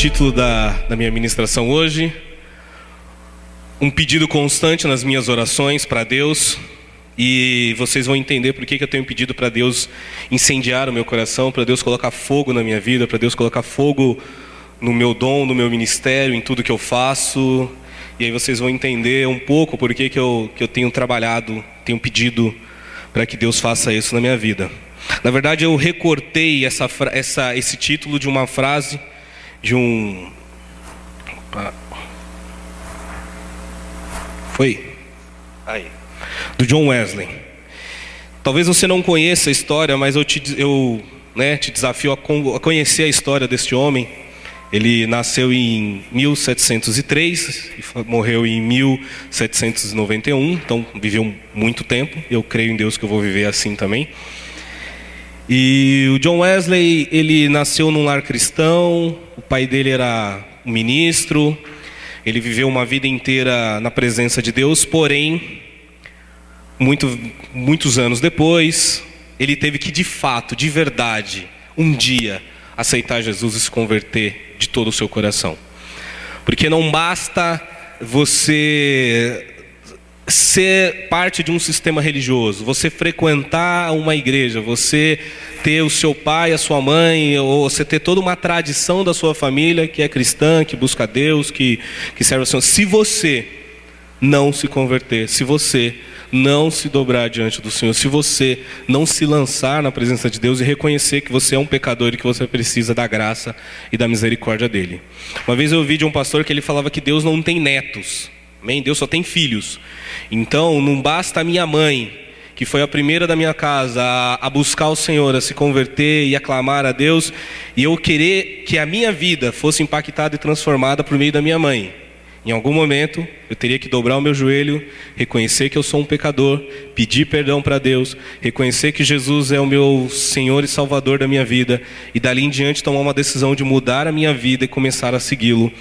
título da, da minha ministração hoje. Um pedido constante nas minhas orações para Deus. E vocês vão entender por que, que eu tenho pedido para Deus incendiar o meu coração, para Deus colocar fogo na minha vida, para Deus colocar fogo no meu dom, no meu ministério, em tudo que eu faço. E aí vocês vão entender um pouco por que, que, eu, que eu tenho trabalhado, tenho pedido para que Deus faça isso na minha vida. Na verdade, eu recortei essa, essa, esse título de uma frase de um. Foi? Aí. Do John Wesley. Talvez você não conheça a história, mas eu te, eu, né, te desafio a, a conhecer a história deste homem. Ele nasceu em 1703 e morreu em 1791, então viveu muito tempo. Eu creio em Deus que eu vou viver assim também. E o John Wesley, ele nasceu num lar cristão, o pai dele era um ministro, ele viveu uma vida inteira na presença de Deus, porém, muito, muitos anos depois, ele teve que de fato, de verdade, um dia, aceitar Jesus e se converter de todo o seu coração. Porque não basta você ser parte de um sistema religioso, você frequentar uma igreja, você ter o seu pai, a sua mãe, ou você ter toda uma tradição da sua família que é cristã, que busca Deus, que, que serve ao Senhor. Se você não se converter, se você não se dobrar diante do Senhor, se você não se lançar na presença de Deus e reconhecer que você é um pecador e que você precisa da graça e da misericórdia dele. Uma vez eu ouvi de um pastor que ele falava que Deus não tem netos. Amém? Deus só tem filhos. Então, não basta a minha mãe, que foi a primeira da minha casa a, a, buscar o Senhor, a se converter e a clamar a Deus, e eu querer que a minha vida fosse impactada e transformada por meio da minha mãe. Em algum momento, eu teria que dobrar o meu joelho, reconhecer que eu sou um pecador, pedir perdão para Deus, reconhecer que Jesus é o meu Senhor e Salvador da minha vida, e dali em diante tomar uma decisão de mudar a minha vida e começar a segui-lo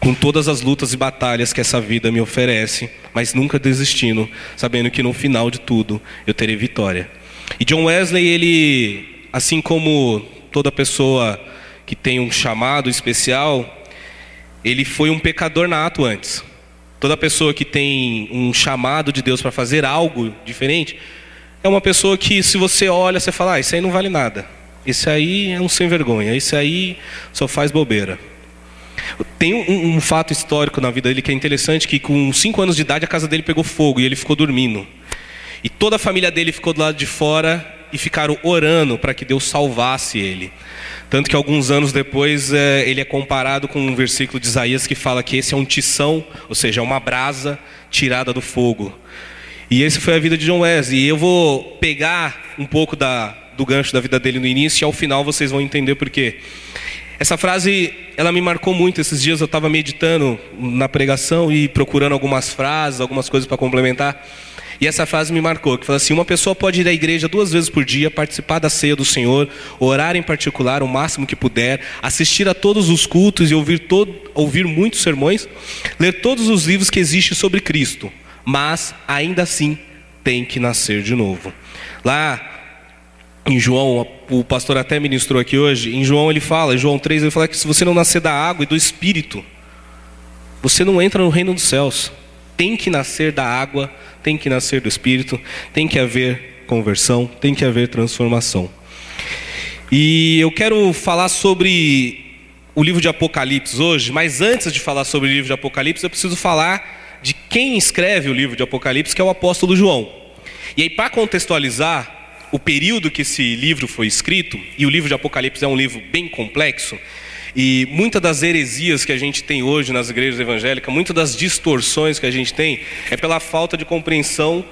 com todas as lutas e batalhas que essa vida me oferece, mas nunca desistindo, sabendo que no final de tudo eu terei vitória. E John Wesley, ele, assim como toda pessoa que tem um chamado especial, ele foi um pecador nato antes. Toda pessoa que tem um chamado de Deus para fazer algo diferente, é uma pessoa que, se você olha, você fala: ah, isso aí não vale nada. Esse aí é um sem vergonha. Esse aí só faz bobeira. Tem um, um, fato histórico na vida dele que é interessante, que com 5 anos de idade a casa dele pegou fogo e ele ficou dormindo. E toda a família dele ficou do lado de fora e ficaram orando para que Deus salvasse ele. Tanto que alguns anos depois é, ele é comparado com um versículo de Isaías que fala que esse é um tição, ou seja, é uma brasa tirada do fogo. E esse foi a vida de John Wesley. E eu vou pegar um pouco da, do gancho da vida dele no início e ao final vocês vão entender por quê. Essa frase, ela me marcou muito. Esses dias eu estava meditando na pregação e procurando algumas frases, algumas coisas para complementar. E essa frase me marcou, que fala assim: uma pessoa pode ir à igreja duas vezes por dia, participar da ceia do Senhor, orar em particular o máximo que puder, assistir a todos os cultos e ouvir, todo, ouvir muitos sermões, ler todos os livros que existem sobre Cristo, mas ainda assim tem que nascer de novo. Lá em João, o pastor até ministrou aqui hoje, em João ele fala, em João 3 ele fala que se você não nascer da água e do Espírito, você não entra no reino dos céus. Tem que nascer da água, tem que nascer do Espírito, tem que haver conversão, tem que haver transformação. E eu quero falar sobre o livro de Apocalipse hoje, mas antes de falar sobre o livro de Apocalipse, eu preciso falar de quem escreve o livro de Apocalipse, que é o apóstolo João. E aí, para contextualizar, o período que esse livro foi escrito, e o livro de Apocalipse é um livro bem complexo, e muitas das heresias que a gente tem hoje nas igrejas evangélicas, muitas das distorções que a gente tem, é pela falta de compreensão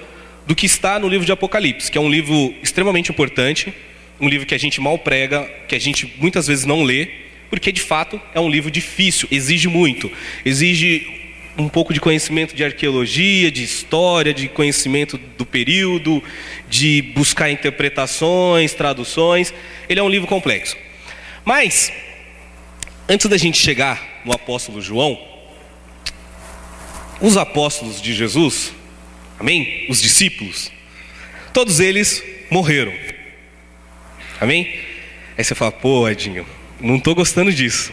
do que está no livro de Apocalipse, que é um livro extremamente importante, um livro que a gente mal prega, que a gente muitas vezes não lê, porque de fato é um livro difícil, exige muito, exige um pouco de conhecimento de arqueologia, de história, de conhecimento do período, de buscar interpretações, traduções. Ele é um livro complexo. Mas, antes da gente chegar no apóstolo João, os apóstolos de Jesus, amém? Os discípulos, todos eles morreram. Amém? Aí você fala, pô, Edinho, não estou gostando disso.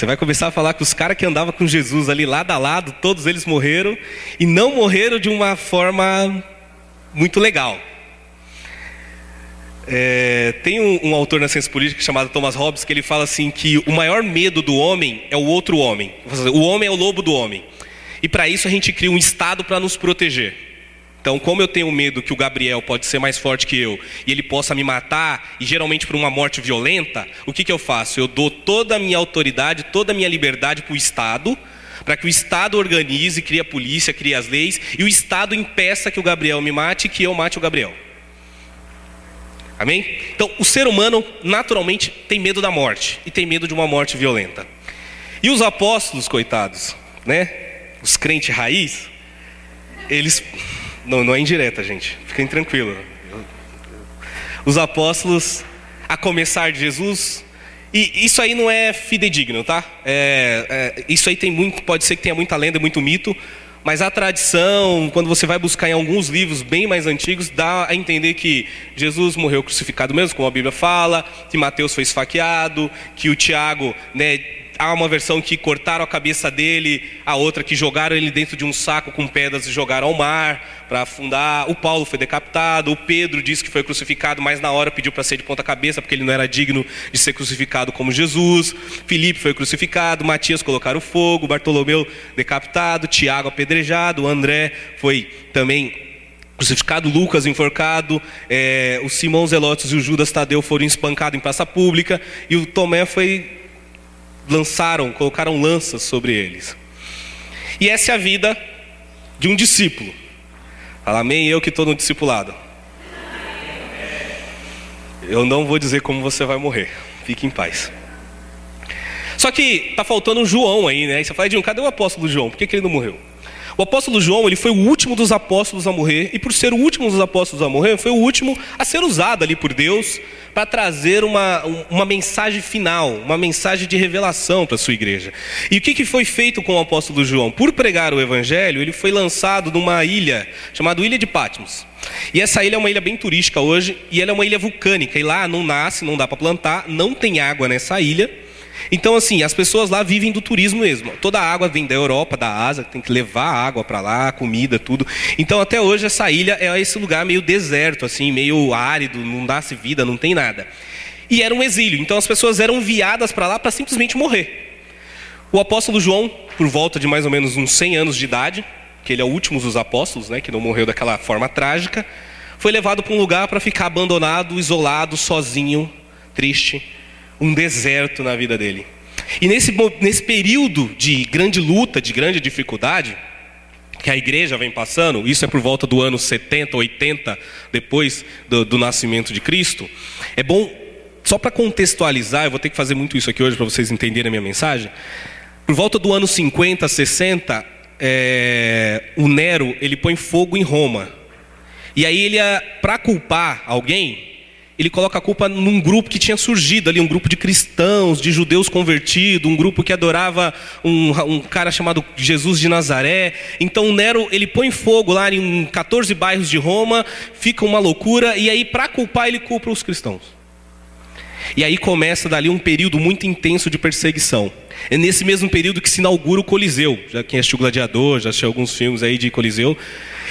Você vai começar a falar que os caras que andavam com Jesus ali lado a lado, todos eles morreram e não morreram de uma forma muito legal. É, tem um, um, autor na ciência política chamado Thomas Hobbes que ele fala assim que o maior medo do homem é o outro homem. O homem é o lobo do homem. E para isso a gente cria um Estado para nos proteger. Então, como eu tenho medo que o Gabriel pode ser mais forte que eu e ele possa me matar, e geralmente por uma morte violenta, o que, que eu faço? Eu dou toda a minha autoridade, toda a minha liberdade para o Estado, para que o Estado organize, crie a polícia, crie as leis, e o Estado impeça que o Gabriel me mate e que eu mate o Gabriel. Amém? Então, o ser humano naturalmente tem medo da morte e tem medo de uma morte violenta. E os apóstolos, coitados, né? Os crentes raiz, eles. Não, não é indireta, gente. Fiquem tranquilos. Os apóstolos, a começar de Jesus, e isso aí não é fidedigno, tá? É, é, isso aí tem muito, pode ser que tenha muita lenda, muito mito, mas a tradição, quando você vai buscar em alguns livros bem mais antigos, dá a entender que Jesus morreu crucificado mesmo, como a Bíblia fala, que Mateus foi esfaqueado, que o Tiago, né, há uma versão que cortaram a cabeça dele, a outra que jogaram ele dentro de um saco com pedras e jogaram ao mar para afundar. O Paulo foi decapitado, o Pedro disse que foi crucificado, mas na hora pediu para ser de ponta cabeça porque ele não era digno de ser crucificado como Jesus. Filipe foi crucificado, Matias colocaram fogo, Bartolomeu decapitado, Tiago apedrejado, André foi também crucificado, Lucas enforcado, é, o Simão Zelotes e o Judas Tadeu foram espancados em praça pública e o Tomé foi lançaram, colocaram lanças sobre eles. E essa é a vida de um discípulo. Fala, amém, eu que estou no discipulado. Eu não vou dizer como você vai morrer. Fique em paz. Só que tá faltando um João aí, né? você fala, Edinho, cadê o apóstolo João? Por que, que ele não morreu? O apóstolo João, ele foi o último dos apóstolos a morrer, e por ser o último dos apóstolos a morrer, foi o último a ser usado ali por Deus para trazer uma, uma mensagem final, uma mensagem de revelação para a sua igreja. E o que, que foi feito com o apóstolo João? Por pregar o evangelho, ele foi lançado numa ilha chamada Ilha de Patmos. E essa ilha é uma ilha bem turística hoje, e ela é uma ilha vulcânica, e lá não nasce, não dá para plantar, não tem água nessa ilha. Então, assim, as pessoas lá vivem do turismo mesmo. Toda a água vem da Europa, da Ásia, tem que levar água para lá, comida, tudo. Então, até hoje, essa ilha é esse lugar meio deserto, assim, meio árido, não dá-se vida, não tem nada. E era um exílio, então as pessoas eram enviadas para lá para simplesmente morrer. O apóstolo João, por volta de mais ou menos uns 100 anos de idade, que ele é o último dos apóstolos, né, que não morreu daquela forma trágica, foi levado para um lugar para ficar abandonado, isolado, sozinho, triste um deserto na vida dele. E nesse, nesse período de grande luta, de grande dificuldade, que a igreja vem passando, isso é por volta do ano 70, 80, depois do, do nascimento de Cristo, é bom, só para contextualizar, eu vou ter que fazer muito isso aqui hoje para vocês entenderem a minha mensagem. Por volta do ano 50, 60, é, o Nero ele põe fogo em Roma. E aí ele, para culpar alguém, ele coloca a culpa num grupo que tinha surgido ali, um grupo de cristãos, de judeus convertidos, um grupo que adorava um, um cara chamado Jesus de Nazaré. Então Nero ele põe fogo lá em 14 bairros de Roma, fica uma loucura, e aí para culpar ele culpa os cristãos. E aí começa dali um período muito intenso de perseguição. É nesse mesmo período que se inaugura o Coliseu. Já quem assistiu Gladiador, já assistiu alguns filmes aí de Coliseu.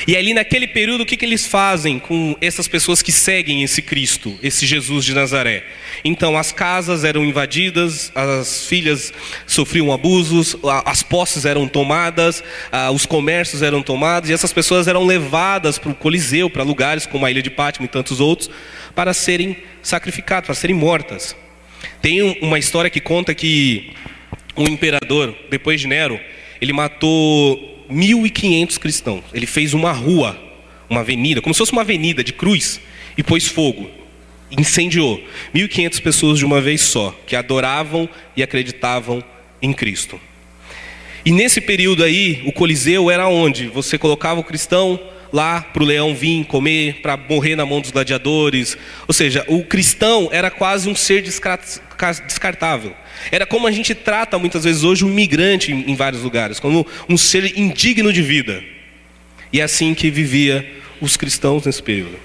E ali naquele período, o que, que eles fazem com essas pessoas que seguem esse Cristo, esse Jesus de Nazaré? Então, as casas eram invadidas, as filhas sofriam abusos, as posses eram tomadas, os comércios eram tomados, e essas pessoas eram levadas para o Coliseu, para lugares como a Ilha de Pátimo e tantos outros, para serem sacrificadas, para serem mortas. Tem uma história que conta que um imperador, depois de Nero, ele matou 1.500 cristãos. Ele fez uma rua, uma avenida, como se fosse uma avenida de cruz, e pôs fogo. Incendiou 1.500 pessoas de uma vez só, que adoravam e acreditavam em Cristo. E nesse período aí, o Coliseu era onde você colocava o cristão lá para o leão vir comer, para morrer na mão dos gladiadores. Ou seja, o cristão era quase um ser descartável. Era como a gente trata muitas vezes hoje um migrante em vários lugares, como um ser indigno de vida. E é assim que vivia os cristãos nesse período.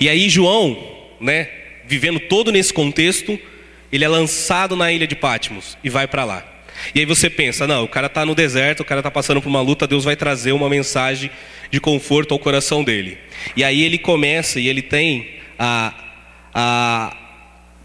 E aí João, né, vivendo todo nesse contexto, ele é lançado na ilha de Patmos e vai para lá. E aí você pensa, não, o cara está no deserto, o cara está passando por uma luta, Deus vai trazer uma mensagem de conforto ao coração dele. E aí ele começa e ele tem a, a,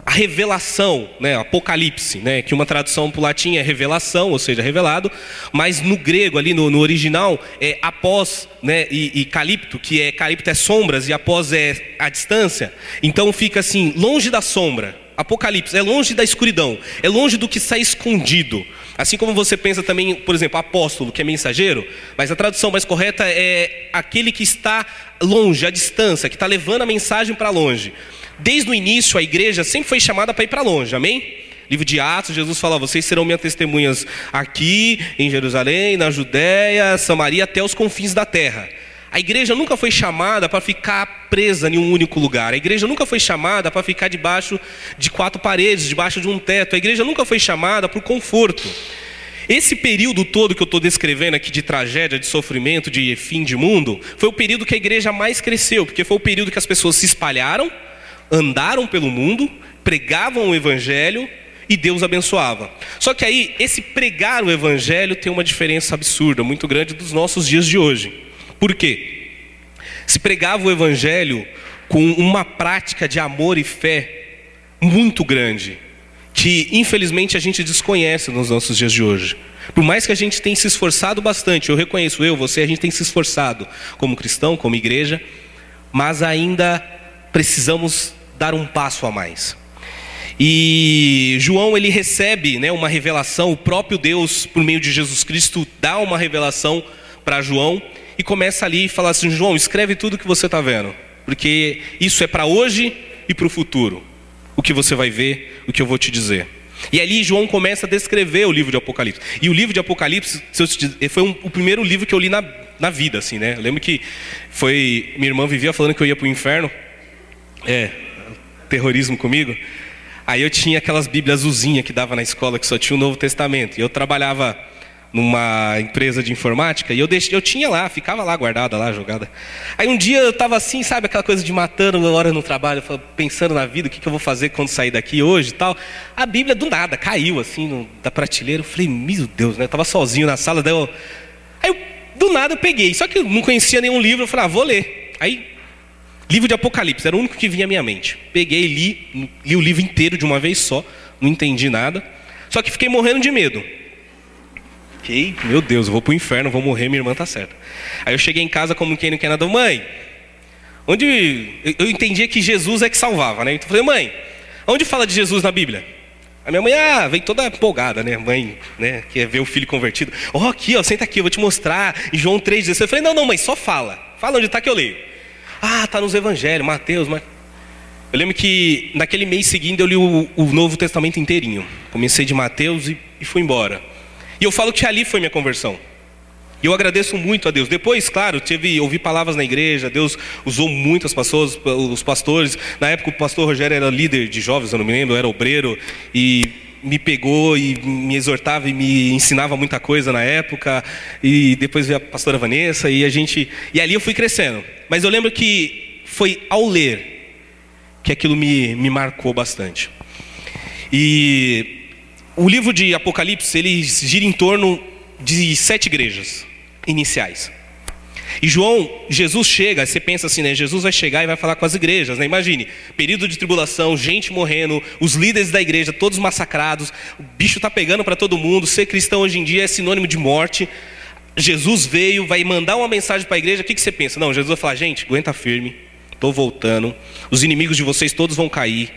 a revelação, né, Apocalipse, né, que uma tradução para o latim é revelação, ou seja, revelado, mas no grego ali no, no original é após, né, e, e calipto, que é calipto é sombras e após é a distância. Então fica assim, longe da sombra. Apocalipse é longe da escuridão, é longe do que está escondido. Assim como você pensa também, por exemplo, apóstolo, que é mensageiro, mas a tradução mais correta é aquele que está longe, à distância, que está levando a mensagem para longe. Desde o início, a igreja sempre foi chamada para ir para longe, amém? Livro de Atos, Jesus fala: vocês serão minhas testemunhas aqui, em Jerusalém, na Judéia, Samaria, até os confins da terra. A igreja nunca foi chamada para ficar presa em um único lugar. A igreja nunca foi chamada para ficar debaixo de quatro paredes, debaixo de um teto. A igreja nunca foi chamada para o conforto. Esse período todo que eu estou descrevendo aqui de tragédia, de sofrimento, de fim de mundo, foi o período que a igreja mais cresceu, porque foi o período que as pessoas se espalharam, andaram pelo mundo, pregavam o evangelho e Deus abençoava. Só que aí, esse pregar o evangelho tem uma diferença absurda, muito grande dos nossos dias de hoje. Por quê? Se pregava o evangelho com uma prática de amor e fé muito grande, que infelizmente a gente desconhece nos nossos dias de hoje. Por mais que a gente tenha se esforçado bastante, eu reconheço eu, você, a gente tem se esforçado como cristão, como igreja, mas ainda precisamos dar um passo a mais. E João ele recebe, né, uma revelação, o próprio Deus por meio de Jesus Cristo dá uma revelação para João e começa ali e fala assim: João, escreve tudo que você está vendo, porque isso é para hoje e para o futuro. O que você vai ver, o que eu vou te dizer. E ali João começa a descrever o livro de Apocalipse. E o livro de Apocalipse foi um, o primeiro livro que eu li na, na vida, assim, né? Eu lembro que foi minha irmã vivia falando que eu ia para o inferno, é terrorismo comigo. Aí eu tinha aquelas Bíblias azulzinhas que dava na escola que só tinha o Novo Testamento. E eu trabalhava numa empresa de informática e eu, deixei, eu tinha lá, ficava lá guardada, lá jogada. Aí um dia eu estava assim, sabe, aquela coisa de matando uma hora no trabalho, pensando na vida, o que, que eu vou fazer quando sair daqui hoje e tal. A Bíblia do nada caiu assim no, da prateleira. Eu falei, meu Deus, né? Eu estava sozinho na sala, daí eu, aí eu, do nada eu peguei, só que eu não conhecia nenhum livro, eu falei, ah, vou ler. Aí, livro de Apocalipse, era o único que vinha à minha mente. Peguei, li, li o livro inteiro de uma vez só, não entendi nada, só que fiquei morrendo de medo. Fiquei, meu Deus, eu vou pro inferno, vou morrer, minha irmã tá certa. Aí eu cheguei em casa como quem não quer nada, mãe. Onde eu entendia que Jesus é que salvava, né? Então eu falei, mãe, onde fala de Jesus na Bíblia? A minha mãe, ah, vem toda empolgada, né? Mãe, né? Quer ver o filho convertido. Ó, oh, aqui, ó, senta aqui, eu vou te mostrar. Em João 3,16. Eu falei, não, não, mãe, só fala. Fala onde está que eu leio. Ah, tá nos evangelhos, Mateus, mas. Eu lembro que naquele mês seguinte eu li o, o Novo Testamento inteirinho. Comecei de Mateus e, e fui embora. E eu falo que ali foi minha conversão. E eu agradeço muito a Deus. Depois, claro, tive ouvi palavras na igreja. Deus usou muitas pessoas, os pastores. Na época o pastor Rogério era líder de jovens, eu não me lembro, era obreiro e me pegou e me exortava e me ensinava muita coisa na época. E depois veio a pastora Vanessa e a gente e ali eu fui crescendo. Mas eu lembro que foi ao ler que aquilo me, me marcou bastante. E o livro de Apocalipse ele gira em torno de sete igrejas iniciais. E João, Jesus chega, você pensa assim, né? Jesus vai chegar e vai falar com as igrejas, né? Imagine, período de tribulação, gente morrendo, os líderes da igreja todos massacrados, o bicho está pegando para todo mundo, ser cristão hoje em dia é sinônimo de morte. Jesus veio, vai mandar uma mensagem para a igreja, o que, que você pensa? Não, Jesus vai falar, gente, aguenta firme, estou voltando, os inimigos de vocês todos vão cair,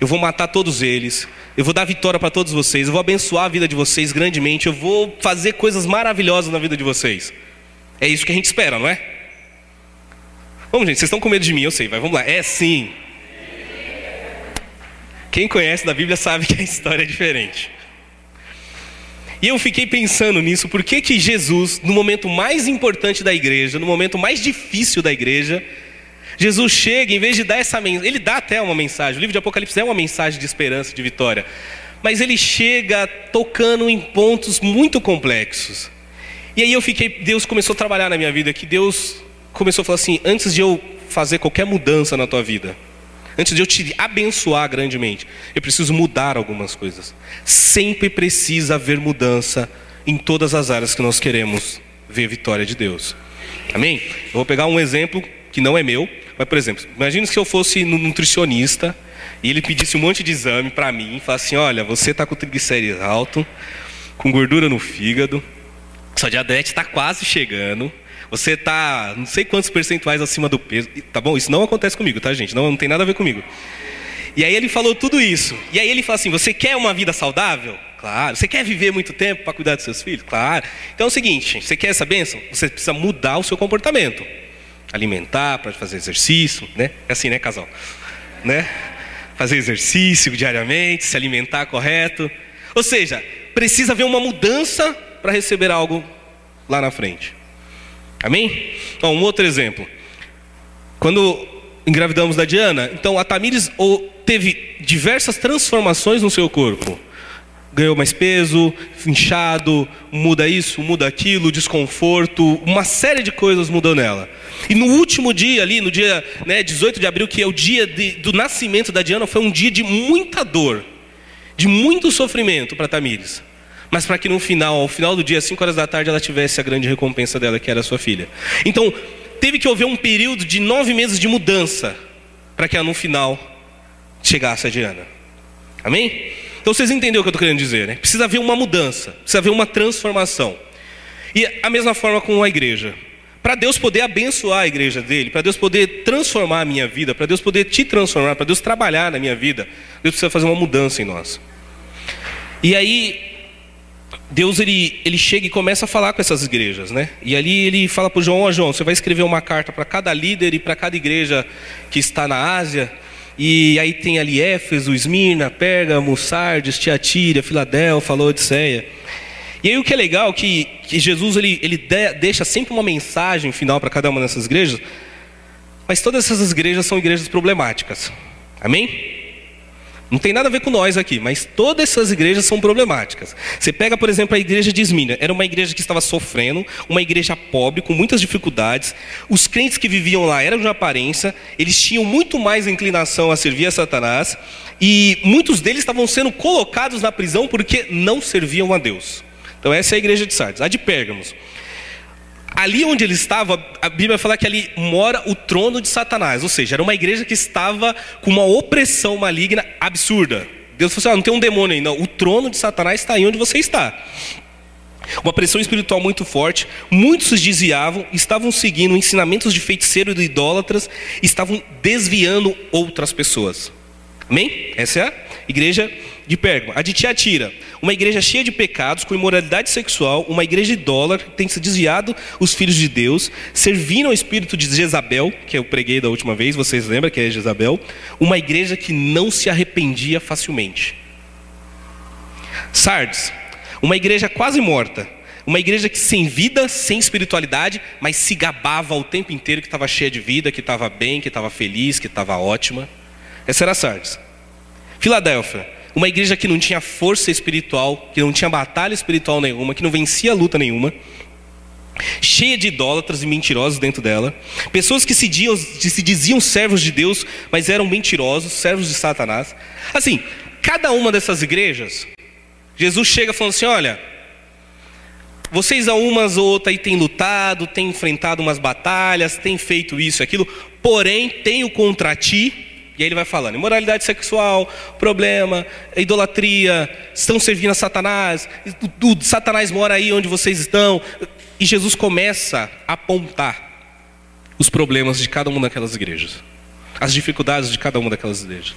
eu vou matar todos eles, eu vou dar vitória para todos vocês, eu vou abençoar a vida de vocês grandemente, eu vou fazer coisas maravilhosas na vida de vocês. É isso que a gente espera, não é? Vamos, gente, vocês estão com medo de mim, eu sei, vai, vamos lá. É sim. Quem conhece da Bíblia sabe que a história é diferente. E eu fiquei pensando nisso, por que que Jesus, no momento mais importante da igreja, no momento mais difícil da igreja, Jesus chega, em vez de dar essa mensagem, ele dá até uma mensagem, o livro de Apocalipse é uma mensagem de esperança, de vitória, mas ele chega tocando em pontos muito complexos. E aí eu fiquei, Deus começou a trabalhar na minha vida, que Deus começou a falar assim: antes de eu fazer qualquer mudança na tua vida, antes de eu te abençoar grandemente, eu preciso mudar algumas coisas. Sempre precisa haver mudança em todas as áreas que nós queremos ver a vitória de Deus. Amém? Eu vou pegar um exemplo que não é meu, mas por exemplo, imagine se eu fosse nutricionista e ele pedisse um monte de exame para mim e falasse assim: olha, você está com triglicérides alto, com gordura no fígado, sua diabetes está quase chegando, você está não sei quantos percentuais acima do peso. Tá bom? Isso não acontece comigo, tá, gente? Não, não tem nada a ver comigo. E aí ele falou tudo isso. E aí ele falou assim: você quer uma vida saudável? Claro. Você quer viver muito tempo para cuidar dos seus filhos? Claro. Então é o seguinte: você quer essa bênção? Você precisa mudar o seu comportamento. Alimentar, para fazer exercício, né? É assim, né, casal? Né? Fazer exercício diariamente, se alimentar correto. Ou seja, precisa haver uma mudança para receber algo lá na frente. Amém? Então, um outro exemplo. Quando engravidamos da Diana, então a Tamires teve diversas transformações no seu corpo ganhou mais peso, inchado, muda isso, muda aquilo, desconforto, uma série de coisas mudou nela. E no último dia ali, no dia né, 18 de abril, que é o dia de, do nascimento da Diana, foi um dia de muita dor, de muito sofrimento para Tamires. Mas para que no final, ao final do dia, às 5 horas da tarde, ela tivesse a grande recompensa dela, que era sua filha. Então, teve que haver um período de nove meses de mudança para que no final chegasse a Diana. Amém? Então vocês entenderam o que eu estou querendo dizer, né? Precisa haver uma mudança, precisa haver uma transformação. E a mesma forma com a igreja. Para Deus poder abençoar a igreja dele, para Deus poder transformar a minha vida, para Deus poder te transformar, para Deus trabalhar na minha vida, Deus precisa fazer uma mudança em nós. E aí, Deus ele, ele chega e começa a falar com essas igrejas, né? E ali ele fala para João: Ó oh, João, você vai escrever uma carta para cada líder e para cada igreja que está na Ásia, e aí tem ali Éfeso, Esmirna, Pérgamo, Sardes, Tiatira, Filadélfia, Laodiceia. E aí o que é legal é que, que Jesus ele, ele de, deixa sempre uma mensagem final para cada uma dessas igrejas, mas todas essas igrejas são igrejas problemáticas. Amém? Não tem nada a ver com nós aqui, mas todas essas igrejas são problemáticas. Você pega, por exemplo, a igreja de Esmina. Era uma igreja que estava sofrendo, uma igreja pobre, com muitas dificuldades. Os crentes que viviam lá eram de aparência, eles tinham muito mais inclinação a servir a Satanás, e muitos deles estavam sendo colocados na prisão porque não serviam a Deus. Então essa é a igreja de Sardes. A de Pérgamos ali onde ele estava, a Bíblia fala que ali mora o trono de Satanás, ou seja, era uma igreja que estava com uma opressão maligna absurda. Deus falou assim: ah, não tem um demônio aí, não. O trono de Satanás está aí onde você está. Uma pressão espiritual muito forte, muitos se desviavam, estavam seguindo ensinamentos de feiticeiro e de idólatras, estavam desviando outras pessoas. Amém? Essa é a igreja de Pérgamo. A de Tiatira, uma igreja cheia de pecados, com imoralidade sexual, uma igreja idólatra que tem se desviado os filhos de Deus, servindo ao espírito de Jezabel, que eu preguei da última vez, vocês lembram que é Jezabel? Uma igreja que não se arrependia facilmente. Sardes, uma igreja quase morta, uma igreja que sem vida, sem espiritualidade, mas se gabava o tempo inteiro que estava cheia de vida, que estava bem, que estava feliz, que estava ótima. Essa era Sardes. Filadélfia, uma igreja que não tinha força espiritual, que não tinha batalha espiritual nenhuma, que não vencia luta nenhuma, cheia de idólatras e mentirosos dentro dela, pessoas que se diziam, se diziam servos de Deus, mas eram mentirosos, servos de Satanás. Assim, cada uma dessas igrejas, Jesus chega falando assim: olha, vocês a umas ou outras aí têm lutado, têm enfrentado umas batalhas, têm feito isso e aquilo, porém tenho contra ti e aí ele vai falando: imoralidade sexual, problema, idolatria, estão servindo a Satanás, o, Satanás mora aí onde vocês estão. E Jesus começa a apontar os problemas de cada uma daquelas igrejas, as dificuldades de cada uma daquelas igrejas.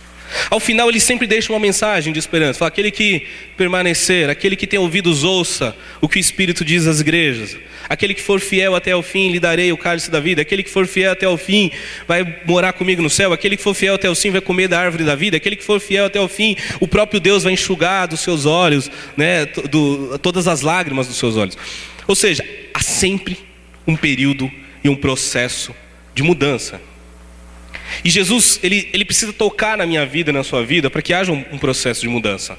Ao final, ele sempre deixa uma mensagem de esperança. Fala, aquele que permanecer, aquele que tem ouvidos, ouça o que o Espírito diz às igrejas. Aquele que for fiel até o fim, lhe darei o cálice da vida. Aquele que for fiel até o fim, vai morar comigo no céu. Aquele que for fiel até o fim, vai comer da árvore da vida. Aquele que for fiel até o fim, o próprio Deus vai enxugar dos seus olhos, né, do, todas as lágrimas dos seus olhos. Ou seja, há sempre um período e um processo de mudança. E Jesus, ele, ele precisa tocar na minha vida, na sua vida, para que haja um, um, processo de mudança.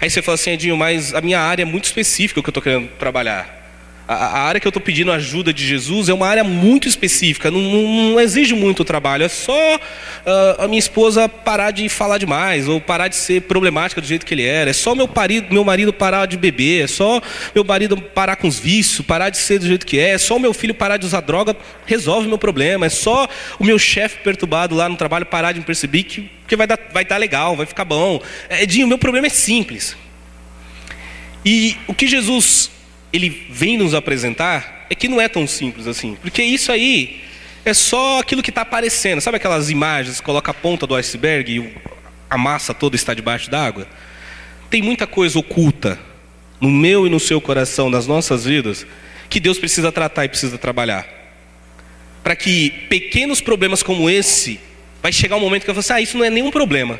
Aí você fala assim, Edinho, mas a minha área é muito específica que eu estou querendo trabalhar. A, área que eu estou pedindo ajuda de Jesus é uma área muito específica, não, não, não exige muito trabalho, é só uh, a minha esposa parar de falar demais, ou parar de ser problemática do jeito que ele era, é só meu marido, meu marido parar de beber, é só meu marido parar com os vícios, parar de ser do jeito que é, é só meu filho parar de usar droga, resolve meu problema, é só o meu chefe perturbado lá no trabalho parar de me perceber que, que vai, dar, vai dar legal, vai ficar bom. É, Edinho, meu problema é simples. E o que Jesus ele vem nos apresentar é que não é tão simples assim. Porque isso aí é só aquilo que está aparecendo. Sabe aquelas imagens, coloca a ponta do iceberg e a massa toda está debaixo d'água? Tem muita coisa oculta no meu e no seu coração, nas nossas vidas, que Deus precisa tratar e precisa trabalhar. Para que pequenos problemas como esse, vai chegar um momento que eu vou assim, ah, isso não é nenhum problema.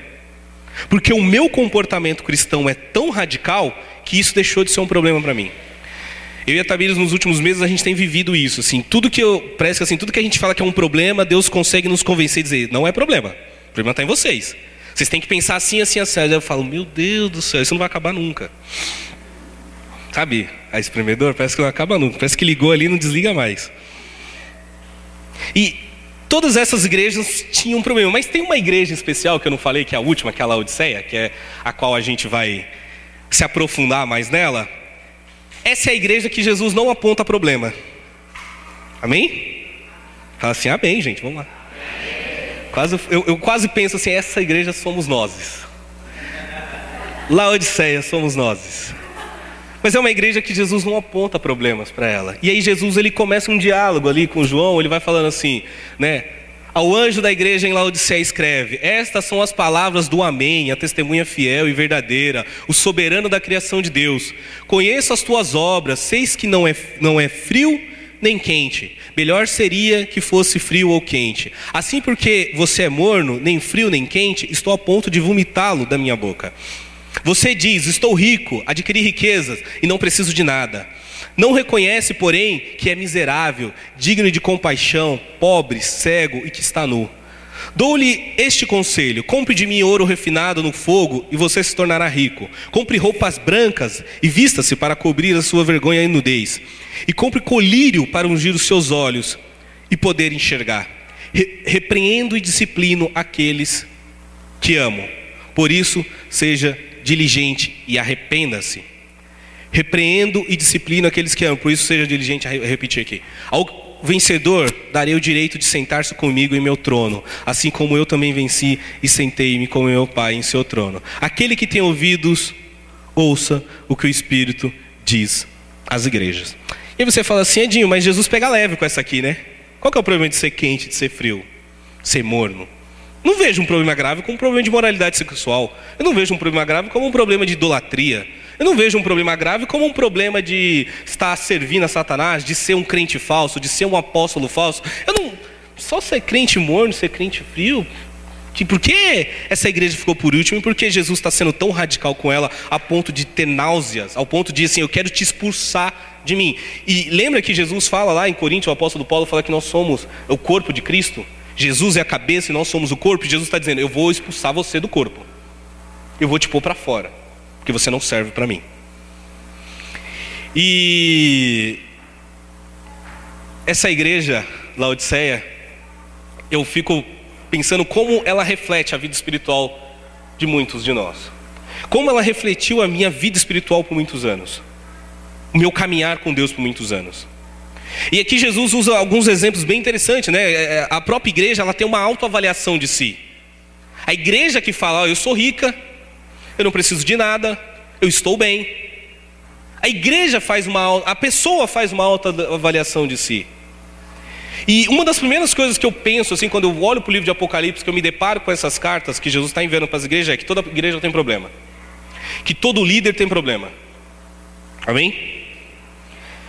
Porque o meu comportamento cristão é tão radical que isso deixou de ser um problema para mim. Eu e a Tamires, nos últimos meses, a gente tem vivido isso. Assim, tudo que eu. Parece que assim, tudo que a gente fala que é um problema, Deus consegue nos convencer e dizer, não é problema. O problema está em vocês. Vocês têm que pensar assim, assim, assim. Aí eu falo, meu Deus do céu, isso não vai acabar nunca. Sabe, a espremedor parece que não acaba nunca. Parece que ligou ali e não desliga mais. E todas essas igrejas tinham um problema. Mas tem uma igreja especial que eu não falei, que é a última, que é a Laodiceia, que é a qual a gente vai se aprofundar mais nela essa é a igreja que Jesus não aponta problema. Amém? Fala assim, amém, gente, vamos lá. Quase, eu, eu quase penso assim, essa igreja somos nós. Laodiceia somos nós. Mas é uma igreja que Jesus não aponta problemas para ela. E aí Jesus ele começa um diálogo ali com João, ele vai falando assim, né? Ao anjo da igreja em Laodiceia escreve: Estas são as palavras do Amém, a testemunha fiel e verdadeira, o soberano da criação de Deus. Conheço as tuas obras, seis que não é, não é frio nem quente. Melhor seria que fosse frio ou quente. Assim, porque você é morno, nem frio nem quente, estou a ponto de vomitá-lo da minha boca. Você diz: Estou rico, adquiri riquezas e não preciso de nada. Não reconhece, porém, que é miserável, digno de compaixão, pobre, cego e que está nu. Dou-lhe este conselho: compre de mim ouro refinado no fogo e você se tornará rico. Compre roupas brancas e vista-se para cobrir a sua vergonha e nudez. E compre colírio para ungir os seus olhos e poder enxergar. Re repreendo e disciplino aqueles que amo. Por isso, seja diligente e arrependa-se. Repreendo e disciplino aqueles que amam, por isso seja diligente a repetir aqui. Ao vencedor darei o direito de sentar-se comigo em meu trono, assim como eu também venci e sentei-me com meu Pai em seu trono. Aquele que tem ouvidos, ouça o que o Espírito diz às igrejas. E você fala assim, Edinho, mas Jesus pega leve com essa aqui, né? Qual que é o problema de ser quente, de ser frio, ser morno? Não vejo um problema grave como um problema de moralidade sexual. Eu não vejo um problema grave como um problema de idolatria. Eu não vejo um problema grave como um problema de estar servindo a Satanás, de ser um crente falso, de ser um apóstolo falso. Eu não. Só ser crente morno, ser crente frio. Por que essa igreja ficou por último e por que Jesus está sendo tão radical com ela a ponto de ter náuseas, ao ponto de assim, eu quero te expulsar de mim. E lembra que Jesus fala lá em Coríntios, o apóstolo Paulo fala que nós somos o corpo de Cristo. Jesus é a cabeça e nós somos o corpo. Jesus está dizendo, eu vou expulsar você do corpo. Eu vou te pôr para fora porque você não serve para mim. E essa igreja, Laodiceia, eu fico pensando como ela reflete a vida espiritual de muitos de nós. Como ela refletiu a minha vida espiritual por muitos anos. O meu caminhar com Deus por muitos anos. E aqui Jesus usa alguns exemplos bem interessantes, né? É, é, a própria igreja, ela tem uma autoavaliação de si. A igreja que fala, oh, eu sou rica, eu não preciso de nada, eu estou bem. A igreja faz uma, a pessoa faz uma alta avaliação de si. E uma das primeiras coisas que eu penso, assim, quando eu olho para o livro de Apocalipse, que eu me deparo com essas cartas que Jesus está enviando para as igrejas, é que toda igreja tem problema. Que todo líder tem problema. Amém?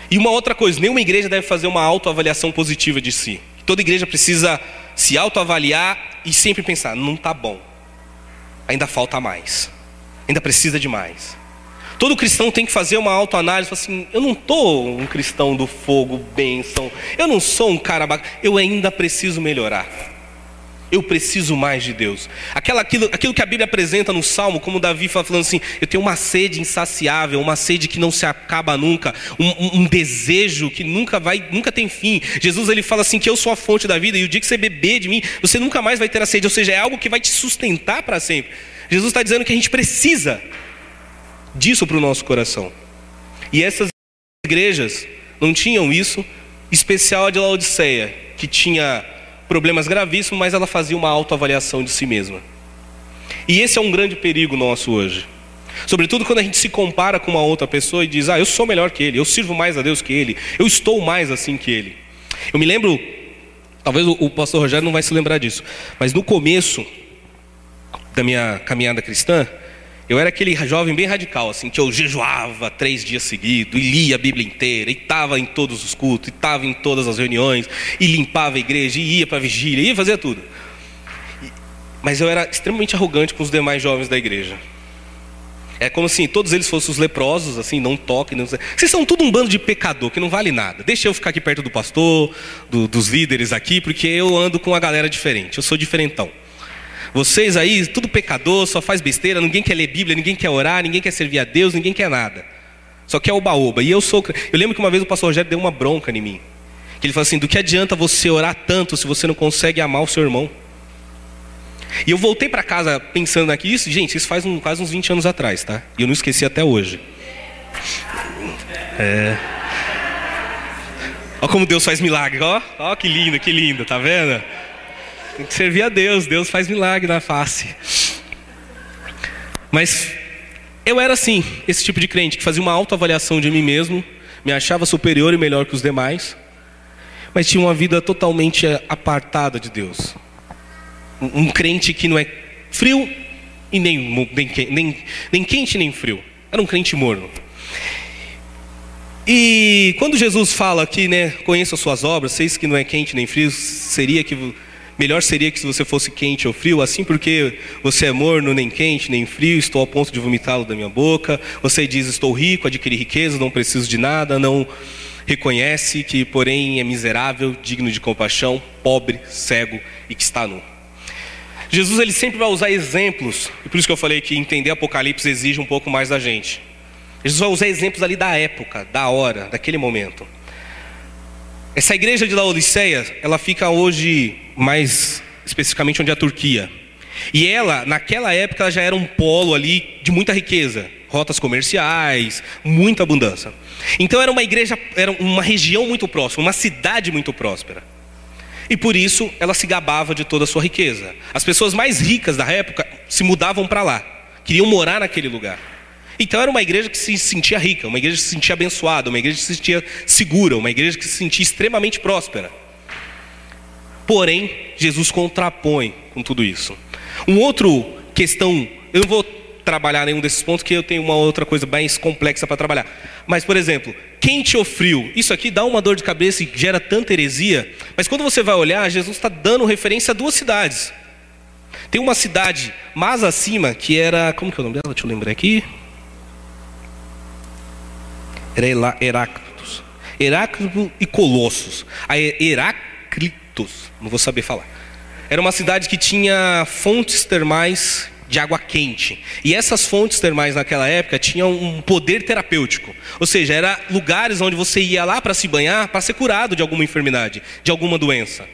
E uma outra coisa, nenhuma igreja deve fazer uma autoavaliação positiva de si. Toda igreja precisa se autoavaliar e sempre pensar: não está bom, ainda falta mais ainda precisa de mais. Todo cristão tem que fazer uma autoanálise, assim, eu não estou um cristão do fogo, bênção, eu não sou um cara bacana, eu ainda preciso melhorar. Eu preciso mais de Deus. Aquela, aquilo, aquilo que a Bíblia apresenta no Salmo, como Davi fala falando assim: eu tenho uma sede insaciável, uma sede que não se acaba nunca, um, um, um, desejo que nunca vai, nunca tem fim. Jesus ele fala assim que eu sou a fonte da vida e o dia que você beber de mim, você nunca mais vai ter a sede. Ou seja, é algo que vai te sustentar para sempre. Jesus está dizendo que a gente precisa disso para o nosso coração. E essas igrejas não tinham isso, especial a de Laodiceia, que tinha problemas gravíssimos, mas ela fazia uma autoavaliação de si mesma. E esse é um grande perigo nosso hoje. Sobretudo quando a gente se compara com uma outra pessoa e diz: Ah, eu sou melhor que ele, eu sirvo mais a Deus que ele, eu estou mais assim que ele. Eu me lembro, talvez o pastor Rogério não vai se lembrar disso, mas no começo da minha caminhada cristã, eu era aquele jovem bem radical, assim, que eu jejuava três dias seguidos, e lia a Bíblia inteira, e estava em todos os cultos, e estava em todas as reuniões, e limpava a igreja, e ia para a vigília, e ia fazer tudo. Mas eu era extremamente arrogante com os demais jovens da igreja. É como se todos eles fossem os leprosos, assim, não toquem. Não... Vocês são tudo um bando de pecador que não vale nada. Deixa eu ficar aqui perto do pastor, do, dos líderes aqui, porque eu ando com uma galera diferente. Eu sou diferentão. Vocês aí, tudo pecador, só faz besteira, ninguém quer ler Bíblia, ninguém quer orar, ninguém quer servir a Deus, ninguém quer nada. Só quer oba-oba. E eu sou. Eu lembro que uma vez o pastor Rogério deu uma bronca em mim. Que ele falou assim: do que adianta você orar tanto se você não consegue amar o seu irmão? E eu voltei para casa pensando aqui, isso, gente, isso faz um, quase uns 20 anos atrás, tá? E eu não esqueci até hoje. É. Olha como Deus faz milagre, ó. Ó que lindo, que lindo, tá vendo? Tem que servir a Deus, Deus faz milagre na face. Mas eu era assim, esse tipo de crente que fazia uma autoavaliação de mim mesmo, me achava superior e melhor que os demais, mas tinha uma vida totalmente apartada de Deus. Um, um crente que não é frio e nem, nem, nem, nem quente nem frio. Era um crente morno. E quando Jesus fala aqui, né, conheça suas obras, seis que não é quente nem frio, seria que Melhor seria que se você fosse quente ou frio, assim porque você é morno, nem quente, nem frio, estou a ponto de vomitá-lo da minha boca. Você diz: Estou rico, adquiri riqueza, não preciso de nada, não reconhece que, porém, é miserável, digno de compaixão, pobre, cego e que está nu. Jesus ele sempre vai usar exemplos, e por isso que eu falei que entender Apocalipse exige um pouco mais da gente. Jesus vai usar exemplos ali da época, da hora, daquele momento. Essa igreja de Laodiceia, ela fica hoje mais especificamente onde é a Turquia. E ela, naquela época, ela já era um polo ali de muita riqueza, rotas comerciais, muita abundância. Então era uma igreja, era uma região muito próxima, uma cidade muito próspera. E por isso ela se gabava de toda a sua riqueza. As pessoas mais ricas da época se mudavam para lá, queriam morar naquele lugar. Então era uma igreja que se sentia rica, uma igreja que se sentia abençoada, uma igreja que se sentia segura, uma igreja que se sentia extremamente próspera. Porém, Jesus contrapõe com tudo isso. Um outro questão, eu não vou trabalhar nenhum desses pontos, que eu tenho uma outra coisa mais complexa para trabalhar. Mas, por exemplo, quente ou frio, isso aqui dá uma dor de cabeça e gera tanta heresia, mas quando você vai olhar, Jesus está dando referência a duas cidades. Tem uma cidade mais acima, que era. Como que é o nome dela? Deixa eu lembrar aqui era Heráclitos. Heráclito e Colossos. A Heráclitos, não vou saber falar. Era uma cidade que tinha fontes termais de água quente. E essas fontes termais naquela época tinham um poder terapêutico. Ou seja, eram lugares onde você ia lá para se banhar para ser curado de alguma enfermidade, de alguma doença.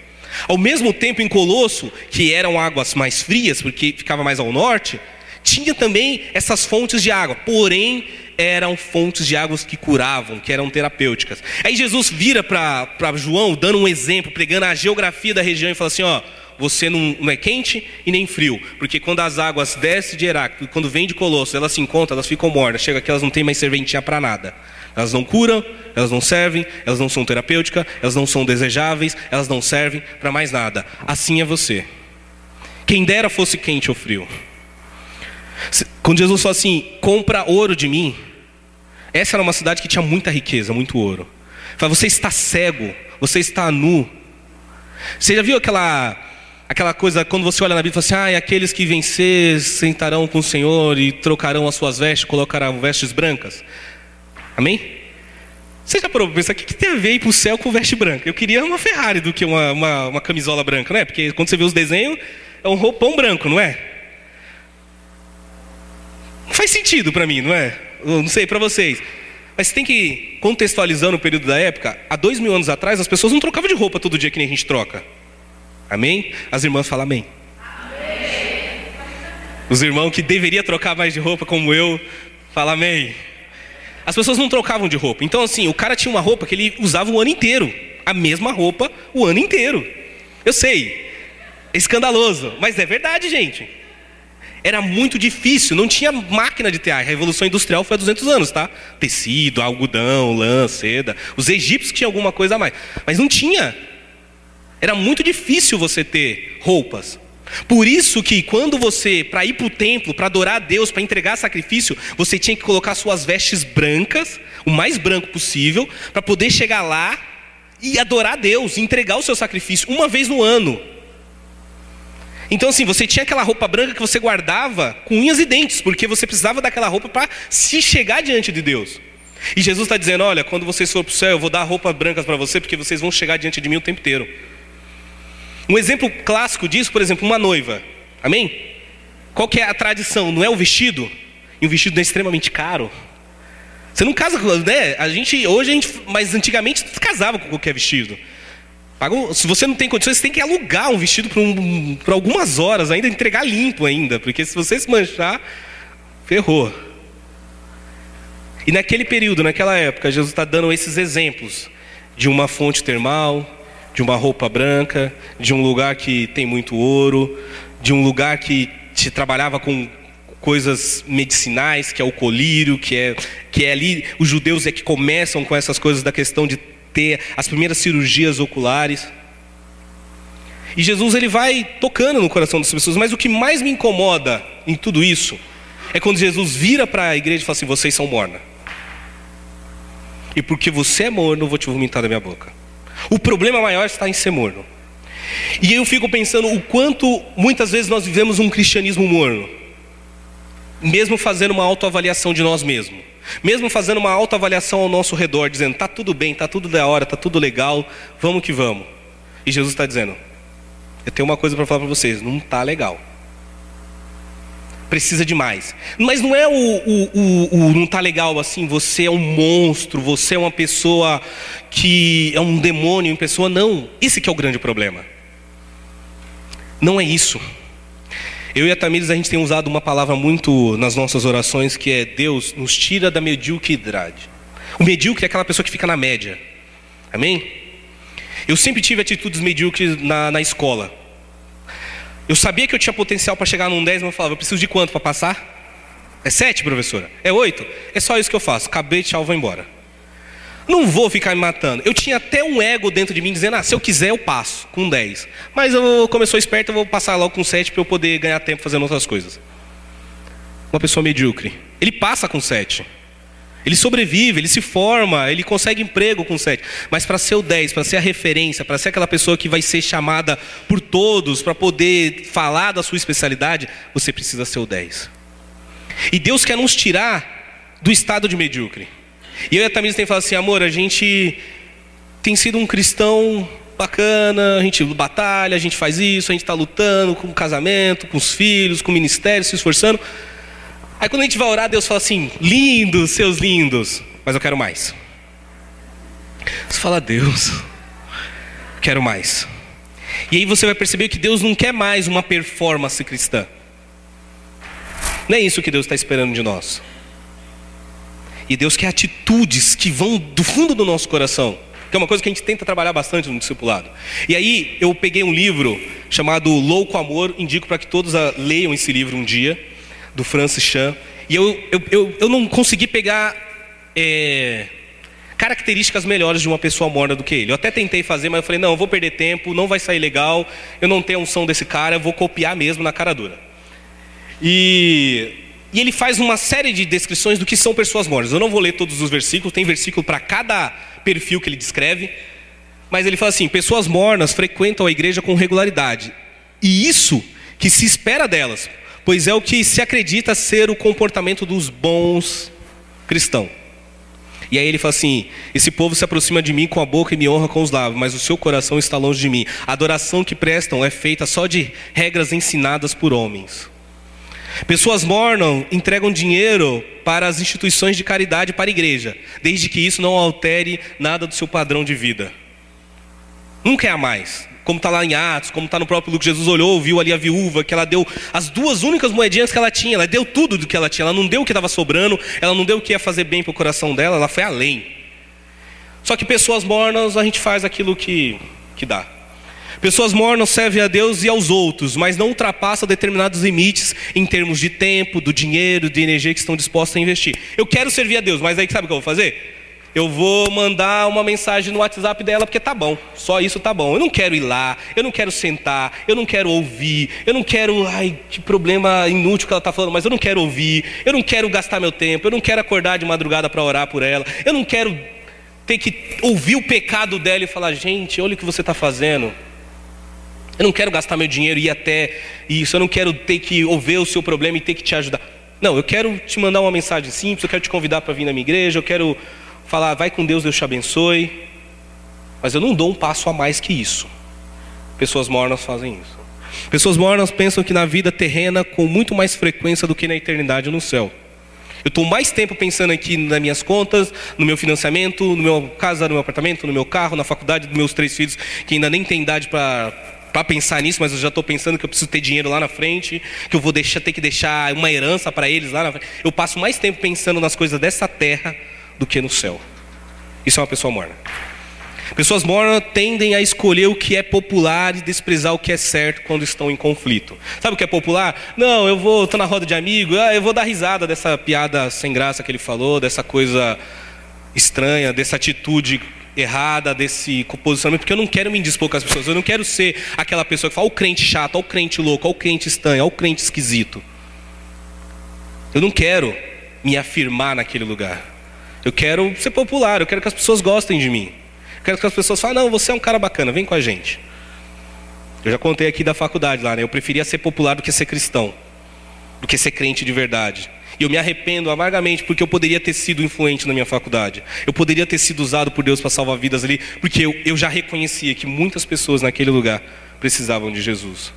Ao mesmo tempo, em Colosso, que eram águas mais frias, porque ficava mais ao norte, tinha também essas fontes de água, porém eram fontes de águas que curavam, que eram terapêuticas. Aí Jesus vira para João, dando um exemplo, pregando a geografia da região e fala assim: ó, você não, não, é quente e nem frio, porque quando as águas descem de Heráclito, quando vem de Colosso, elas se encontram, elas ficam mornas, chega que elas não têm mais serventia para nada. Elas não curam, elas não servem, elas não são terapêuticas, elas não são desejáveis, elas não servem para mais nada. Assim é você. Quem dera fosse quente ou frio. Quando Jesus falou assim: compra ouro de mim, essa era uma cidade que tinha muita riqueza, muito ouro. Fala, você está cego, você está nu. Você já viu aquela, aquela coisa, quando você olha na Bíblia, fala assim: ah, aqueles que vencer sentarão com o Senhor e trocarão as suas vestes, colocarão vestes brancas. Amém? Você já parou para o que, que tem a ver ir para o céu com veste branca? Eu queria uma Ferrari do que uma, uma, uma camisola branca, né? Porque quando você vê os desenhos, é um roupão branco, não é? Faz sentido para mim, não é? Eu não sei para vocês. Mas tem que contextualizar no período da época. Há dois mil anos atrás, as pessoas não trocavam de roupa todo dia que nem a gente troca. Amém? As irmãs falam amém. amém. Os irmãos que deveriam trocar mais de roupa, como eu, falam amém. As pessoas não trocavam de roupa. Então, assim, o cara tinha uma roupa que ele usava o ano inteiro. A mesma roupa o ano inteiro. Eu sei, é escandaloso, mas é verdade, gente. Era muito difícil, não tinha máquina de tear. A Revolução Industrial foi há 200 anos, tá? Tecido, algodão, lã, seda. Os egípcios tinham alguma coisa a mais, mas não tinha. Era muito difícil você ter roupas. Por isso que quando você, para ir para o templo, para adorar a Deus, para entregar sacrifício, você tinha que colocar suas vestes brancas, o mais branco possível, para poder chegar lá e adorar a Deus, entregar o seu sacrifício uma vez no ano. Então, assim, você tinha aquela roupa branca que você guardava com unhas e dentes, porque você precisava daquela roupa para se chegar diante de Deus. E Jesus está dizendo: Olha, quando vocês forem para o céu, eu vou dar roupas brancas para você, porque vocês vão chegar diante de mim o tempo inteiro. Um exemplo clássico disso, por exemplo, uma noiva. Amém? Qual que é a tradição? Não é o vestido? E o vestido é extremamente caro. Você não casa, né? A gente hoje a gente, mas antigamente casava com qualquer vestido. Se você não tem condições, você tem que alugar um vestido por, um, por algumas horas, ainda entregar limpo ainda, porque se você se manchar, ferrou. E naquele período, naquela época, Jesus está dando esses exemplos de uma fonte termal, de uma roupa branca, de um lugar que tem muito ouro, de um lugar que se trabalhava com coisas medicinais, que é o colírio, que é, que é ali, os judeus é que começam com essas coisas da questão de ter as primeiras cirurgias oculares. E Jesus ele vai tocando no coração das pessoas, mas o que mais me incomoda em tudo isso é quando Jesus vira para a igreja e fala assim: vocês são morna. E porque você é morno, eu vou te vomitar da minha boca. O problema maior está em ser morno. E eu fico pensando o quanto muitas vezes nós vivemos um cristianismo morno, mesmo fazendo uma autoavaliação de nós mesmos, mesmo fazendo uma autoavaliação ao nosso redor, dizendo: está tudo bem, está tudo da hora, está tudo legal, vamos que vamos. E Jesus está dizendo: eu tenho uma coisa para falar para vocês, não está legal precisa de mais. Mas não é o, o, o, o, não tá legal assim, você é um monstro, você é uma pessoa que é um demônio em pessoa, não. Esse que é o grande problema. Não é isso. Eu e a Tamires, a gente tem usado uma palavra muito nas nossas orações que é Deus nos tira da mediocridade. O medíocre é aquela pessoa que fica na média. Amém? Eu sempre tive atitudes medíocres na, na escola. Eu sabia que eu tinha potencial para chegar num 10, mas eu falava, eu preciso de quanto para passar? É 7, professora? É 8? É só isso que eu faço. Acabei, tchau, vou embora. Não vou ficar me matando. Eu tinha até um ego dentro de mim dizendo, ah, se eu quiser eu passo com 10. Mas eu, sou esperto, eu vou passar logo com 7 para eu poder ganhar tempo fazendo outras coisas. Uma pessoa medíocre. Ele passa com 7. Ele sobrevive, ele se forma, ele consegue emprego com sete. Mas para ser o 10, para ser a referência, para ser aquela pessoa que vai ser chamada por todos, para poder falar da sua especialidade, você precisa ser o 10. E Deus quer nos tirar do estado de medíocre. E eu e a Tamires tem falado assim, amor, a gente tem sido um cristão bacana, a gente batalha, a gente faz isso, a gente está lutando com o casamento, com os filhos, com o ministério, se esforçando. Aí quando a gente vai orar, Deus fala assim: lindos, seus lindos, mas eu quero mais. Você fala, Deus, quero mais. E aí você vai perceber que Deus não quer mais uma performance cristã. Não é isso que Deus está esperando de nós. E Deus quer atitudes que vão do fundo do nosso coração. Que é uma coisa que a gente tenta trabalhar bastante no discipulado. E aí eu peguei um livro chamado Louco Amor, indico para que todos leiam esse livro um dia do Francis Chan. E eu, eu, eu, eu não consegui pegar é, características melhores de uma pessoa morna do que ele. Eu até tentei fazer, mas eu falei, não, eu vou perder tempo, não vai sair legal, eu não tenho a unção desse cara, eu vou copiar mesmo na cara dura. E, e ele faz uma série de descrições do que são pessoas mornas. Eu não vou ler todos os versículos, tem versículo para cada perfil que ele descreve. Mas ele fala assim: pessoas mornas frequentam a igreja com regularidade. E isso que se espera delas, pois é o que se acredita ser o comportamento dos bons cristãos. E aí ele fala assim: Esse povo se aproxima de mim com a boca e me honra com os lábios, mas o seu coração está longe de mim. A adoração que prestam é feita só de regras ensinadas por homens. Pessoas mornas entregam dinheiro para as instituições de caridade para a igreja, desde que isso não altere nada do seu padrão de vida. Nunca é a mais. Como está lá em Atos, como está no próprio Lucas, Jesus olhou, viu ali a viúva, que ela deu as duas únicas moedinhas que ela tinha, ela deu tudo do que ela tinha, ela não deu o que estava sobrando, ela não deu o que ia fazer bem para o coração dela, ela foi além. Só que pessoas mornas, a gente faz aquilo que, que dá. Pessoas mornas servem a Deus e aos outros, mas não ultrapassam determinados limites em termos de tempo, do dinheiro, de energia que estão dispostos a investir. Eu quero servir a Deus, mas aí sabe o que eu vou fazer? Eu vou mandar uma mensagem no WhatsApp dela porque tá bom, só isso tá bom. Eu não quero ir lá, eu não quero sentar, eu não quero ouvir, eu não quero, ai, que problema inútil que ela está falando, mas eu não quero ouvir, eu não quero gastar meu tempo, eu não quero acordar de madrugada para orar por ela, eu não quero ter que ouvir o pecado dela e falar, gente, olha o que você está fazendo. Eu não quero gastar meu dinheiro e ir até isso, eu não quero ter que ouvir o seu problema e ter que te ajudar. Não, eu quero te mandar uma mensagem simples, eu quero te convidar para vir na minha igreja, eu quero falar, vai com Deus, Deus te abençoe. Mas eu não dou um passo a mais que isso. Pessoas mornas fazem isso. Pessoas mornas pensam que na vida terrena com muito mais frequência do que na eternidade no céu. Eu estou mais tempo pensando aqui nas minhas contas, no meu financiamento, no meu casa, no meu apartamento, no meu carro, na faculdade dos meus três filhos, que ainda nem tem idade para para pensar nisso, mas eu já estou pensando que eu preciso ter dinheiro lá na frente, que eu vou deixar, ter que deixar uma herança para eles lá na frente. Eu passo mais tempo pensando nas coisas dessa terra do que no céu. Isso é uma pessoa morna. Pessoas mornas tendem a escolher o que é popular e desprezar o que é certo quando estão em conflito. Sabe o que é popular? Não, eu vou, estou na roda de amigo, ah, eu vou dar risada dessa piada sem graça que ele falou, dessa coisa estranha, dessa atitude errada, desse posicionamento, porque eu não quero me indispor com as pessoas, eu não quero ser aquela pessoa que fala, o crente chato, o crente louco, o crente estranho, o crente esquisito. Eu não quero me afirmar naquele lugar. Eu quero ser popular, eu quero que as pessoas gostem de mim. Eu quero que as pessoas falem, não, você é um cara bacana, vem com a gente. Eu já contei aqui da faculdade lá, né? Eu preferia ser popular do que ser cristão, do que ser crente de verdade. E eu me arrependo amargamente porque eu poderia ter sido influente na minha faculdade. Eu poderia ter sido usado por Deus para salvar vidas ali, porque eu, eu já reconhecia que muitas pessoas naquele lugar precisavam de Jesus.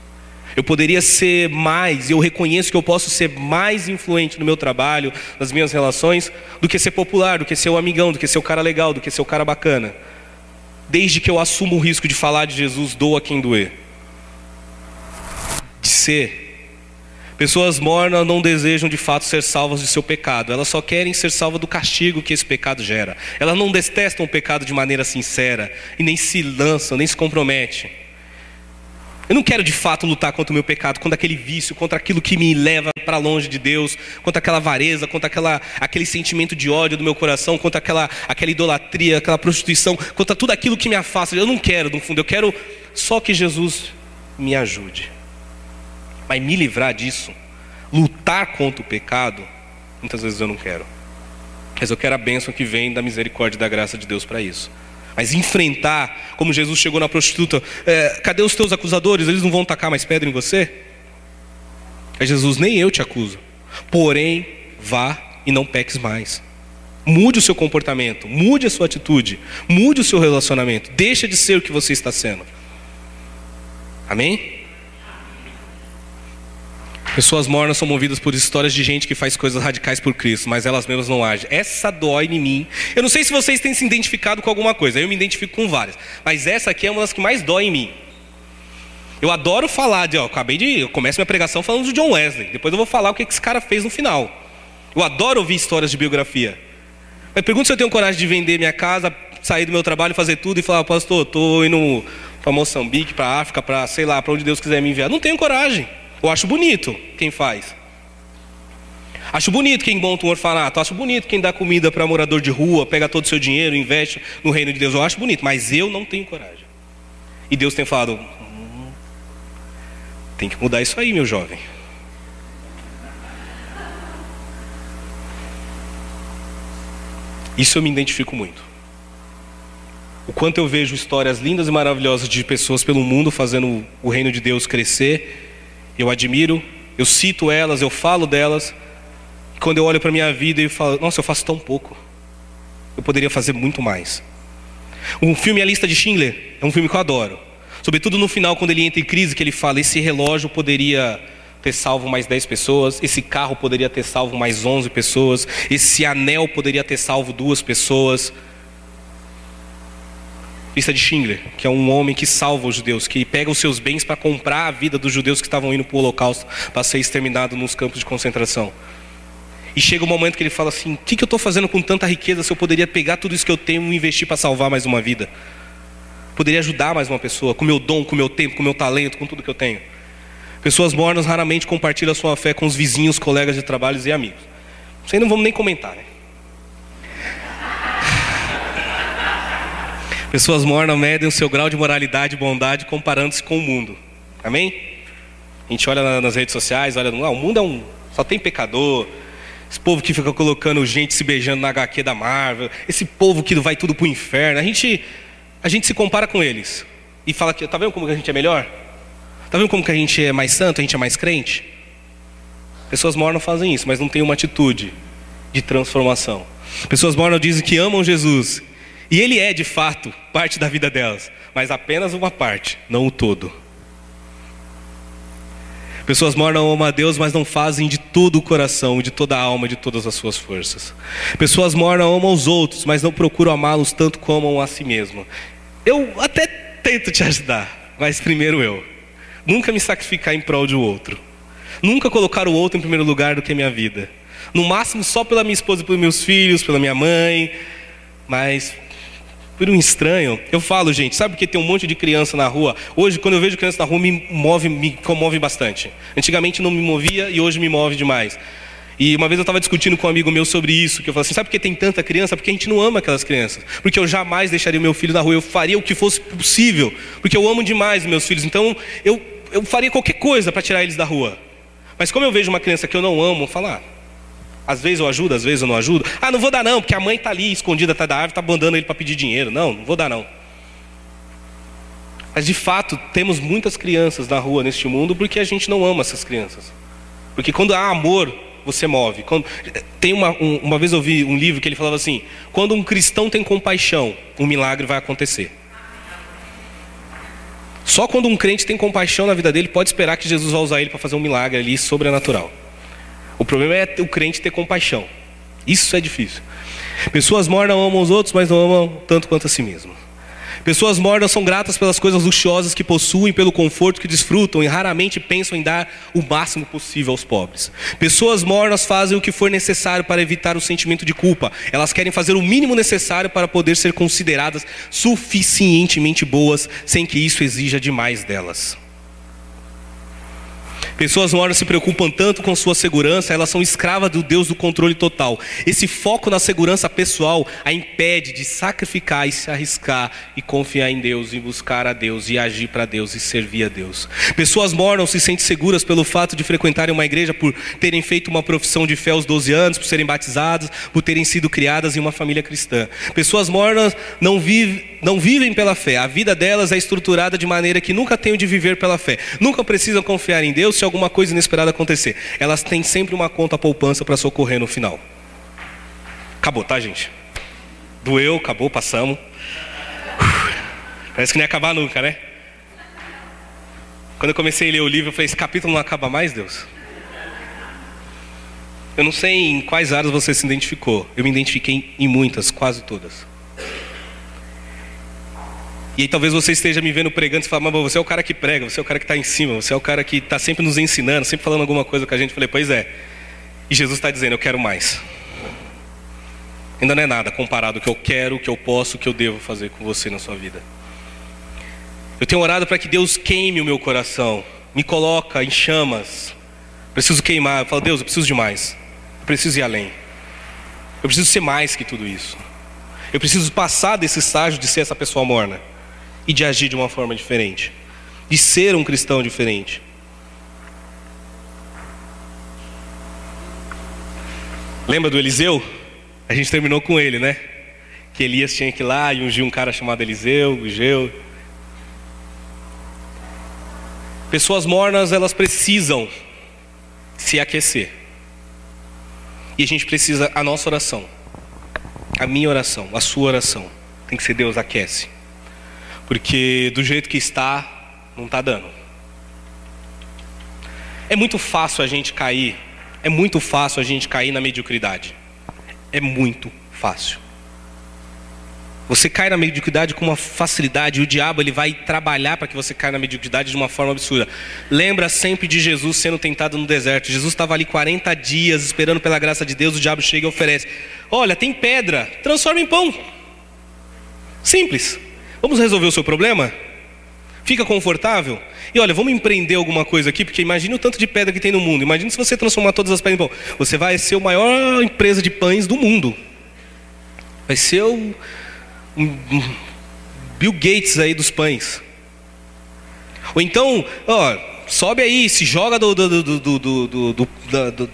Eu poderia ser mais, eu reconheço que eu posso ser mais influente no meu trabalho, nas minhas relações, do que ser popular, do que ser o amigão, do que ser o cara legal, do que ser o cara bacana. Desde que eu assumo o risco de falar de Jesus, doa quem doer. De ser. Pessoas mornas não desejam de fato ser salvas de seu pecado, elas só querem ser salvas do castigo que esse pecado gera. Elas não detestam o pecado de maneira sincera e nem se lançam, nem se comprometem. Eu não quero de fato lutar contra o meu pecado, contra aquele vício, contra aquilo que me leva para longe de Deus, contra aquela avareza, contra aquela, aquele sentimento de ódio do meu coração, contra aquela, aquela idolatria, aquela prostituição, contra tudo aquilo que me afasta. Eu não quero, no fundo, eu quero só que Jesus me ajude. Mas me livrar disso, lutar contra o pecado, muitas vezes eu não quero. Mas eu quero a bênção que vem da misericórdia e da graça de Deus para isso. Mas enfrentar, como Jesus chegou na prostituta, é, cadê os teus acusadores? Eles não vão tacar mais pedra em você? É Jesus, nem eu te acuso. Porém, vá e não peques mais. Mude o seu comportamento, mude a sua atitude, mude o seu relacionamento. Deixa de ser o que você está sendo. Amém? Pessoas mornas são movidas por histórias de gente que faz coisas radicais por Cristo, mas elas mesmas não agem. Essa dói em mim. Eu não sei se vocês têm se identificado com alguma coisa, eu me identifico com várias. Mas essa aqui é uma das que mais dói em mim. Eu adoro falar de, ó, acabei de, eu começo minha pregação falando de John Wesley. Depois eu vou falar o que esse cara fez no final. Eu adoro ouvir histórias de biografia. Mas pergunto se eu tenho coragem de vender minha casa, sair do meu trabalho, fazer tudo e falar, pastor, estou indo para Moçambique, para África, para sei lá, para onde Deus quiser me enviar. Não tenho coragem. Eu acho bonito quem faz. Acho bonito quem monta um orfanato. Acho bonito quem dá comida para morador de rua, pega todo o seu dinheiro, investe no reino de Deus. Eu acho bonito, mas eu não tenho coragem. E Deus tem falado: hum, tem que mudar isso aí, meu jovem. Isso eu me identifico muito. O quanto eu vejo histórias lindas e maravilhosas de pessoas pelo mundo fazendo o reino de Deus crescer eu admiro, eu cito elas, eu falo delas. E quando eu olho para a minha vida e falo, nossa, eu faço tão pouco. Eu poderia fazer muito mais. O filme A Lista de Schindler é um filme que eu adoro. Sobretudo no final, quando ele entra em crise, que ele fala: esse relógio poderia ter salvo mais 10 pessoas, esse carro poderia ter salvo mais 11 pessoas, esse anel poderia ter salvo duas pessoas. Lista de Schindler, que é um homem que salva os judeus, que pega os seus bens para comprar a vida dos judeus que estavam indo para o holocausto, para ser exterminado nos campos de concentração. E chega o um momento que ele fala assim: o que, que eu estou fazendo com tanta riqueza se eu poderia pegar tudo isso que eu tenho e investir para salvar mais uma vida? Poderia ajudar mais uma pessoa, com meu dom, com meu tempo, com meu talento, com tudo que eu tenho. Pessoas mornas raramente compartilham sua fé com os vizinhos, colegas de trabalho e amigos. Isso aí não vamos nem comentar, né? Pessoas mornas medem o seu grau de moralidade e bondade comparando-se com o mundo. Amém? A gente olha nas redes sociais, olha, ah, o mundo é um. só tem pecador. Esse povo que fica colocando gente se beijando na HQ da Marvel. Esse povo que vai tudo pro inferno. A gente, a gente se compara com eles. E fala que, tá vendo como que a gente é melhor? Tá vendo como que a gente é mais santo, a gente é mais crente? Pessoas mornas fazem isso, mas não tem uma atitude de transformação. Pessoas mornas dizem que amam Jesus e ele é, de fato, parte da vida delas, mas apenas uma parte, não o todo. Pessoas mornas amam a Deus, mas não fazem de todo o coração, de toda a alma, de todas as suas forças. Pessoas mornas amam os outros, mas não procuram amá-los tanto como amam a si mesmo. Eu até tento te ajudar, mas primeiro eu. Nunca me sacrificar em prol de outro. Nunca colocar o outro em primeiro lugar do que a minha vida. No máximo só pela minha esposa pelos meus filhos, pela minha mãe, mas por um estranho. Eu falo, gente, sabe que tem um monte de criança na rua? Hoje, quando eu vejo criança na rua, me move, me comove bastante. Antigamente não me movia e hoje me move demais. E uma vez eu estava discutindo com um amigo meu sobre isso, que eu falei assim, sabe por que tem tanta criança? Porque a gente não ama aquelas crianças. Porque eu jamais deixaria meu filho na rua, eu faria o que fosse possível, porque eu amo demais meus filhos. Então, eu, eu faria qualquer coisa para tirar eles da rua. Mas como eu vejo uma criança que eu não amo, eu falo, ah, às vezes eu ajudo, às vezes eu não ajudo. Ah, não vou dar não, porque a mãe está ali escondida atrás da árvore, está mandando ele para pedir dinheiro. Não, não vou dar não. Mas de fato, temos muitas crianças na rua neste mundo porque a gente não ama essas crianças. Porque quando há amor, você move. Quando, tem uma, um, uma vez eu vi um livro que ele falava assim: quando um cristão tem compaixão, um milagre vai acontecer. Só quando um crente tem compaixão na vida dele, pode esperar que Jesus vai usar ele para fazer um milagre ali sobrenatural. O problema é o crente ter compaixão. Isso é difícil. Pessoas mornas amam os outros, mas não amam tanto quanto a si mesmo. Pessoas mornas são gratas pelas coisas luxuosas que possuem, pelo conforto que desfrutam e raramente pensam em dar o máximo possível aos pobres. Pessoas mornas fazem o que for necessário para evitar o sentimento de culpa. Elas querem fazer o mínimo necessário para poder ser consideradas suficientemente boas, sem que isso exija demais delas. Pessoas mornas se preocupam tanto com sua segurança, elas são escravas do Deus do controle total. Esse foco na segurança pessoal a impede de sacrificar e se arriscar e confiar em Deus, e buscar a Deus e agir para Deus e servir a Deus. Pessoas mornas se sentem seguras pelo fato de frequentarem uma igreja por terem feito uma profissão de fé aos 12 anos, por serem batizadas, por terem sido criadas em uma família cristã. Pessoas mornas não, vive, não vivem pela fé, a vida delas é estruturada de maneira que nunca tenham de viver pela fé. Nunca precisam confiar em Deus se alguma coisa inesperada acontecer. Elas têm sempre uma conta poupança para socorrer no final. Acabou, tá, gente? Doeu, acabou, passamos. Parece que não ia acabar nunca, né? Quando eu comecei a ler o livro, eu falei: esse capítulo não acaba mais, Deus? Eu não sei em quais áreas você se identificou. Eu me identifiquei em muitas, quase todas. E aí talvez você esteja me vendo pregando e fala, mas você é o cara que prega, você é o cara que está em cima, você é o cara que está sempre nos ensinando, sempre falando alguma coisa com a gente. Eu falei, pois é. E Jesus está dizendo, eu quero mais. Ainda não é nada comparado ao que eu quero, o que eu posso, o que eu devo fazer com você na sua vida. Eu tenho orado para que Deus queime o meu coração, me coloca em chamas. Preciso queimar. Eu falo, Deus, eu preciso de mais. Eu preciso ir além. Eu preciso ser mais que tudo isso. Eu preciso passar desse estágio de ser essa pessoa morna e de agir de uma forma diferente, de ser um cristão diferente. Lembra do Eliseu? A gente terminou com ele, né? Que Elias tinha que ir lá e ungir um cara chamado Eliseu, Ugeu. Pessoas mornas, elas precisam se aquecer. E a gente precisa a nossa oração. A minha oração, a sua oração, tem que ser Deus aquece. Porque do jeito que está, não está dando. É muito fácil a gente cair, é muito fácil a gente cair na mediocridade. É muito fácil. Você cai na mediocridade com uma facilidade, e o diabo ele vai trabalhar para que você caia na mediocridade de uma forma absurda. Lembra sempre de Jesus sendo tentado no deserto. Jesus estava ali 40 dias esperando pela graça de Deus, o diabo chega e oferece: "Olha, tem pedra, transforma em pão". Simples. Vamos resolver o seu problema? Fica confortável? E olha, vamos empreender alguma coisa aqui, porque imagine o tanto de pedra que tem no mundo. Imagine se você transformar todas as pedras em pão. Você vai ser a maior empresa de pães do mundo. Vai ser o Bill Gates aí dos pães. Ou então, ó, sobe aí, se joga do, do, do, do,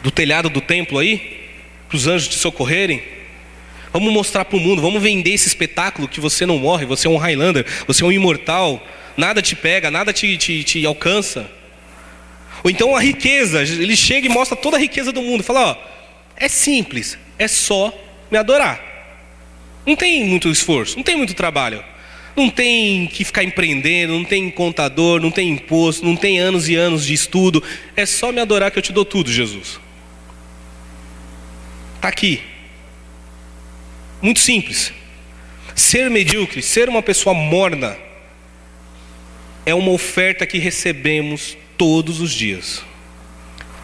do telhado do templo aí, para os anjos te socorrerem. Vamos mostrar para o mundo, vamos vender esse espetáculo que você não morre, você é um Highlander, você é um imortal, nada te pega, nada te, te, te alcança. Ou então a riqueza, ele chega e mostra toda a riqueza do mundo, fala: ó, é simples, é só me adorar. Não tem muito esforço, não tem muito trabalho. Não tem que ficar empreendendo, não tem contador, não tem imposto, não tem anos e anos de estudo. É só me adorar que eu te dou tudo, Jesus. Está aqui. Muito simples. Ser medíocre, ser uma pessoa morna, é uma oferta que recebemos todos os dias.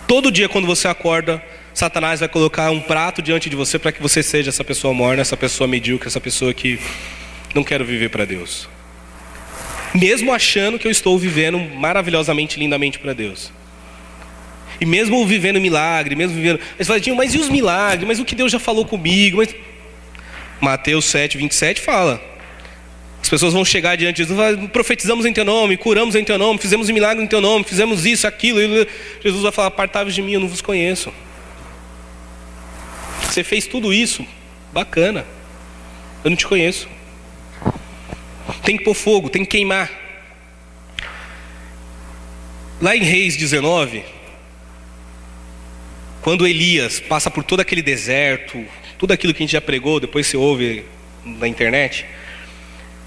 Todo dia, quando você acorda, Satanás vai colocar um prato diante de você para que você seja essa pessoa morna, essa pessoa medíocre, essa pessoa que não quero viver para Deus. Mesmo achando que eu estou vivendo maravilhosamente, lindamente para Deus. E mesmo vivendo milagre, mesmo vivendo. Mas mas e os milagres? Mas o que Deus já falou comigo? Mas... Mateus 7, 27 fala. As pessoas vão chegar diante de Jesus, profetizamos em teu nome, curamos em teu nome, fizemos um milagre em teu nome, fizemos isso, aquilo. Jesus vai falar: apartai de mim, eu não vos conheço. Você fez tudo isso, bacana. Eu não te conheço. Tem que pôr fogo, tem que queimar. Lá em Reis 19, quando Elias passa por todo aquele deserto, tudo aquilo que a gente já pregou, depois você ouve na internet.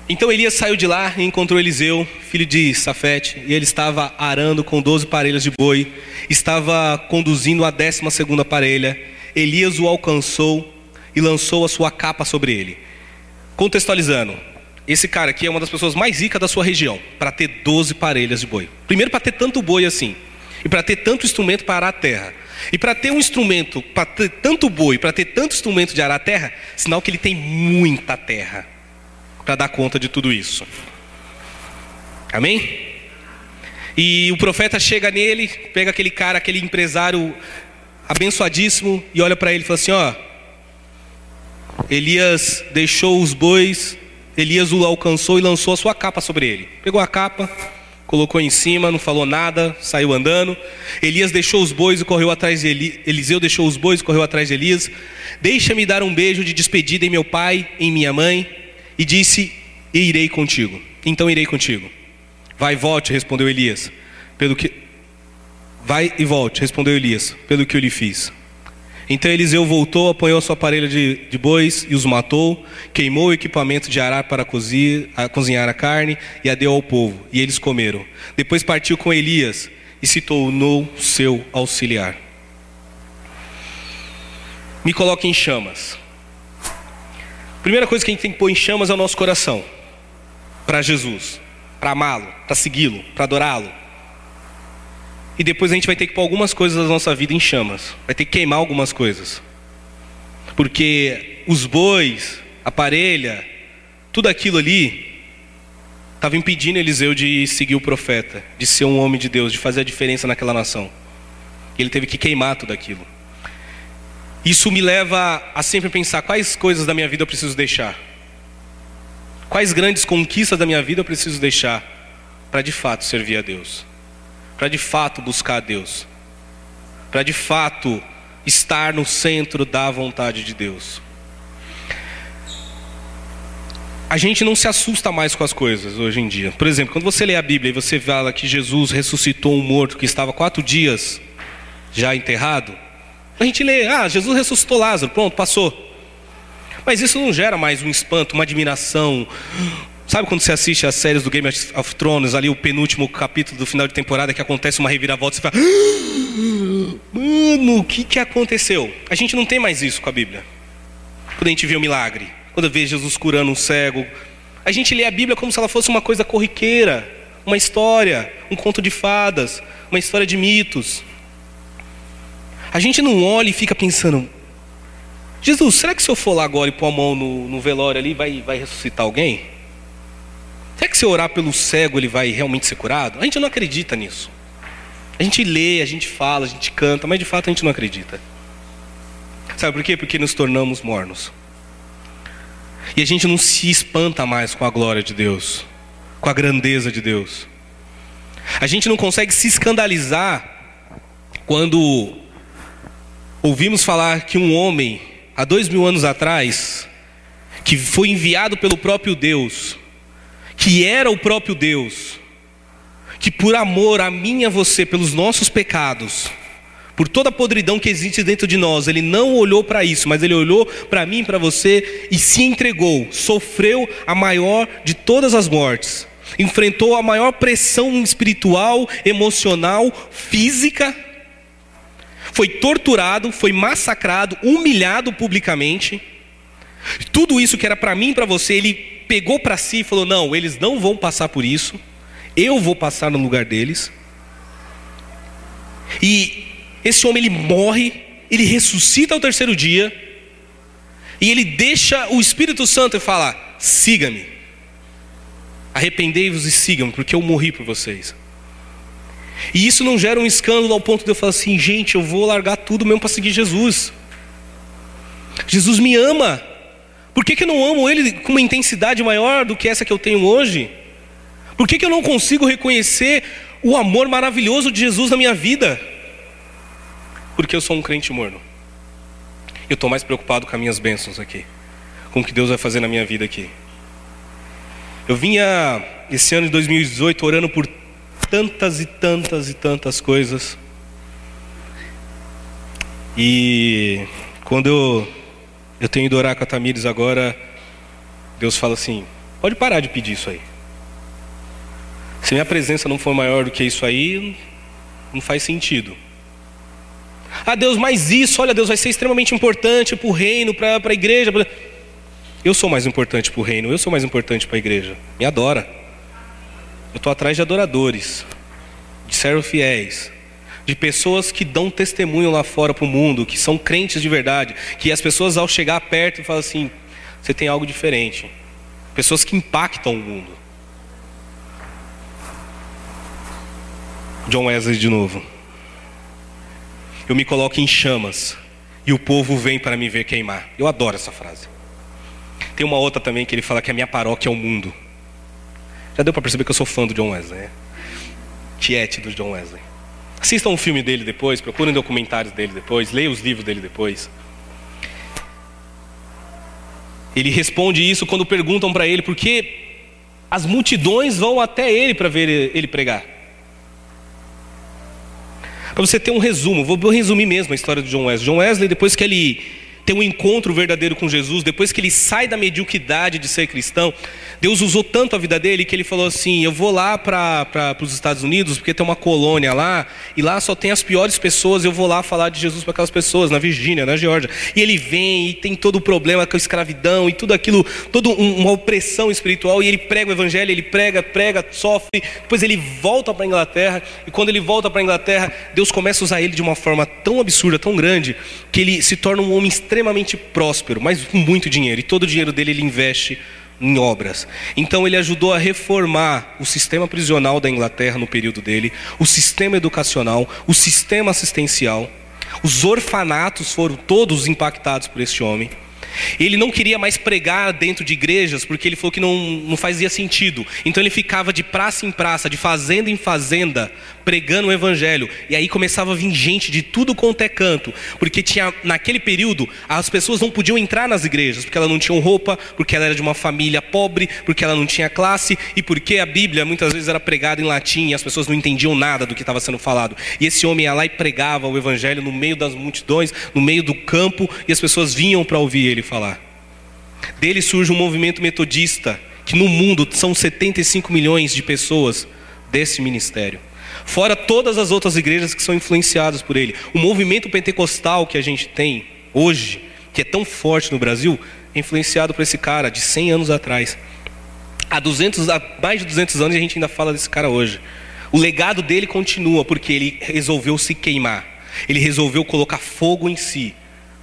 Então Elias saiu de lá e encontrou Eliseu, filho de Safete, e ele estava arando com doze parelhas de boi, estava conduzindo a décima segunda parelha, Elias o alcançou e lançou a sua capa sobre ele. Contextualizando, esse cara aqui é uma das pessoas mais ricas da sua região, para ter 12 parelhas de boi. Primeiro, para ter tanto boi assim, e para ter tanto instrumento para arar a terra. E para ter um instrumento, para ter tanto boi, para ter tanto instrumento de arar a terra, sinal que ele tem muita terra para dar conta de tudo isso. Amém? E o profeta chega nele, pega aquele cara, aquele empresário abençoadíssimo, e olha para ele e fala assim: Ó, Elias deixou os bois, Elias o alcançou e lançou a sua capa sobre ele. Pegou a capa, colocou em cima, não falou nada, saiu andando. Elias deixou os bois e correu atrás de Eli... Eliseu deixou os bois e correu atrás de Elias. Deixa-me dar um beijo de despedida em meu pai, em minha mãe, e disse: E irei contigo. Então irei contigo. Vai, volte, respondeu Elias. Pelo que Vai e volte, respondeu Elias, pelo que eu lhe fiz. Então Eliseu voltou, apanhou sua parelha de, de, bois e os matou, queimou o equipamento de arar para cozir, a, cozinhar a carne e a deu ao povo, e eles comeram. Depois partiu com Elias e se tornou seu auxiliar. Me coloque em chamas. Primeira coisa que a gente tem que pôr em chamas é o nosso coração, para Jesus, para amá-lo, para segui-lo, para adorá-lo e depois a gente vai ter que pôr algumas coisas da nossa vida em chamas. Vai ter que queimar algumas coisas. Porque os bois, a parelha, tudo aquilo ali estava impedindo Eliseu de seguir o profeta, de ser um homem de Deus, de fazer a diferença naquela nação. Ele teve que queimar tudo aquilo. Isso me leva a sempre pensar quais coisas da minha vida eu preciso deixar. Quais grandes conquistas da minha vida eu preciso deixar para de fato servir a Deus para de fato buscar a Deus, para de fato estar no centro da vontade de Deus. A gente não se assusta mais com as coisas hoje em dia. Por exemplo, quando você lê a Bíblia e você fala que Jesus ressuscitou um morto que estava quatro dias já enterrado, a gente lê, ah, Jesus ressuscitou Lázaro, pronto, passou. Mas isso não gera mais um espanto, uma admiração. Sabe quando você assiste as séries do Game of Thrones, ali o penúltimo capítulo do final de temporada, que acontece uma reviravolta, você fala: ah, Mano, o que, que aconteceu? A gente não tem mais isso com a Bíblia. Quando a gente vê o milagre, quando vê Jesus curando um cego, a gente lê a Bíblia como se ela fosse uma coisa corriqueira, uma história, um conto de fadas, uma história de mitos. A gente não olha e fica pensando: Jesus, será que se eu for lá agora e pôr a mão no, no velório ali, vai, vai ressuscitar alguém? Será que se eu orar pelo cego ele vai realmente ser curado? A gente não acredita nisso. A gente lê, a gente fala, a gente canta, mas de fato a gente não acredita. Sabe por quê? Porque nos tornamos mornos. E a gente não se espanta mais com a glória de Deus, com a grandeza de Deus. A gente não consegue se escandalizar quando ouvimos falar que um homem há dois mil anos atrás, que foi enviado pelo próprio Deus, que era o próprio Deus, que por amor a mim e a você, pelos nossos pecados, por toda a podridão que existe dentro de nós, ele não olhou para isso, mas ele olhou para mim e para você e se entregou, sofreu a maior de todas as mortes, enfrentou a maior pressão espiritual, emocional, física foi torturado, foi massacrado, humilhado publicamente. Tudo isso que era para mim e para você, ele pegou para si e falou: Não, eles não vão passar por isso, eu vou passar no lugar deles. E esse homem ele morre, ele ressuscita ao terceiro dia, e ele deixa o Espírito Santo e fala: Siga-me, arrependei-vos e sigam-me, porque eu morri por vocês. E isso não gera um escândalo ao ponto de eu falar assim, gente, eu vou largar tudo mesmo para seguir Jesus. Jesus me ama. Por que, que eu não amo Ele com uma intensidade maior do que essa que eu tenho hoje? Por que, que eu não consigo reconhecer o amor maravilhoso de Jesus na minha vida? Porque eu sou um crente morno. Eu estou mais preocupado com as minhas bênçãos aqui, com o que Deus vai fazer na minha vida aqui. Eu vinha esse ano de 2018 orando por tantas e tantas e tantas coisas. E quando eu, eu tenho ido orar com a Tamires agora, Deus fala assim: pode parar de pedir isso aí. Se minha presença não for maior do que isso aí, não faz sentido. Ah, Deus, mas isso, olha, Deus vai ser extremamente importante para o reino, para a igreja. Pra... Eu sou mais importante para o reino, eu sou mais importante para a igreja. Me adora. Eu estou atrás de adoradores, de servos fiéis, de pessoas que dão testemunho lá fora para o mundo, que são crentes de verdade, que as pessoas ao chegar perto falam assim: você tem algo diferente. Pessoas que impactam o mundo. John Wesley de novo. Eu me coloco em chamas e o povo vem para me ver queimar. Eu adoro essa frase. Tem uma outra também que ele fala que a minha paróquia é o mundo. Já deu para perceber que eu sou fã do John Wesley, né? Tiete do John Wesley. Assistam um filme dele depois, procurem documentários dele depois, leiam os livros dele depois. Ele responde isso quando perguntam para ele por que as multidões vão até ele para ver ele pregar. Para você ter um resumo, vou resumir mesmo a história do John Wesley. John Wesley, depois que ele tem um encontro verdadeiro com Jesus, depois que ele sai da mediocridade de ser cristão, Deus usou tanto a vida dele que ele falou assim: Eu vou lá para os Estados Unidos, porque tem uma colônia lá, e lá só tem as piores pessoas, eu vou lá falar de Jesus para aquelas pessoas, na Virgínia, na Geórgia. E ele vem e tem todo o problema com a escravidão e tudo aquilo, toda uma opressão espiritual, e ele prega o evangelho, ele prega, prega, sofre, depois ele volta para a Inglaterra, e quando ele volta para a Inglaterra, Deus começa a usar ele de uma forma tão absurda, tão grande, que ele se torna um homem extremamente próspero, mas com muito dinheiro, e todo o dinheiro dele ele investe em obras. Então ele ajudou a reformar o sistema prisional da Inglaterra no período dele, o sistema educacional, o sistema assistencial. Os orfanatos foram todos impactados por este homem. Ele não queria mais pregar dentro de igrejas, porque ele falou que não, não fazia sentido. Então ele ficava de praça em praça, de fazenda em fazenda, pregando o evangelho. E aí começava a vir gente de tudo quanto é canto, porque tinha naquele período as pessoas não podiam entrar nas igrejas, porque elas não tinham roupa, porque ela era de uma família pobre, porque ela não tinha classe e porque a Bíblia muitas vezes era pregada em latim e as pessoas não entendiam nada do que estava sendo falado. E esse homem ia lá e pregava o evangelho no meio das multidões, no meio do campo, e as pessoas vinham para ouvir ele falar. Dele surge um movimento metodista, que no mundo são 75 milhões de pessoas desse ministério. Fora todas as outras igrejas que são influenciadas por ele. O movimento pentecostal que a gente tem hoje, que é tão forte no Brasil, é influenciado por esse cara de 100 anos atrás. Há, 200, há mais de 200 anos a gente ainda fala desse cara hoje. O legado dele continua porque ele resolveu se queimar. Ele resolveu colocar fogo em si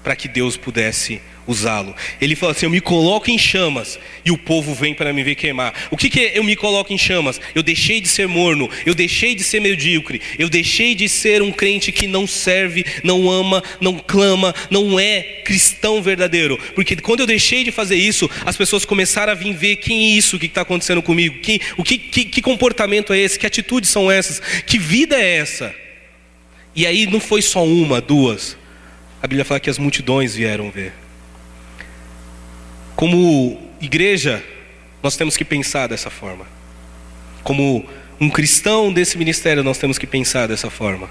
para que Deus pudesse usá-lo. Ele fala assim: Eu me coloco em chamas e o povo vem para me ver queimar. O que, que é eu me coloco em chamas? Eu deixei de ser morno, eu deixei de ser medíocre, eu deixei de ser um crente que não serve, não ama, não clama, não é cristão verdadeiro. Porque quando eu deixei de fazer isso, as pessoas começaram a vir ver quem é isso que está acontecendo comigo, quem, o que, que, que comportamento é esse, que atitudes são essas, que vida é essa. E aí não foi só uma, duas. A Bíblia fala que as multidões vieram ver. Como igreja, nós temos que pensar dessa forma. Como um cristão desse ministério, nós temos que pensar dessa forma.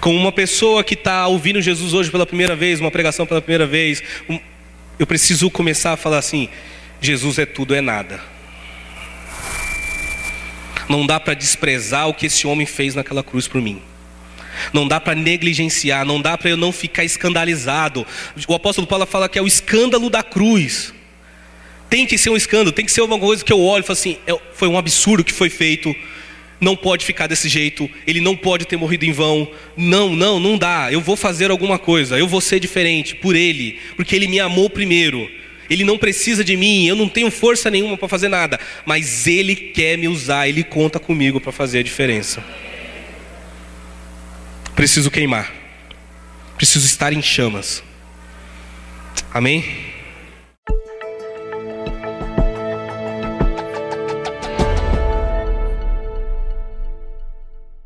Como uma pessoa que está ouvindo Jesus hoje pela primeira vez, uma pregação pela primeira vez, eu preciso começar a falar assim: Jesus é tudo, é nada. Não dá para desprezar o que esse homem fez naquela cruz por mim. Não dá para negligenciar, não dá para eu não ficar escandalizado. O apóstolo Paulo fala que é o escândalo da cruz. Tem que ser um escândalo, tem que ser alguma coisa que eu olho e falo assim: é, foi um absurdo que foi feito, não pode ficar desse jeito, ele não pode ter morrido em vão. Não, não, não dá. Eu vou fazer alguma coisa, eu vou ser diferente por ele, porque ele me amou primeiro. Ele não precisa de mim, eu não tenho força nenhuma para fazer nada, mas ele quer me usar, ele conta comigo para fazer a diferença. Preciso queimar, preciso estar em chamas. Amém?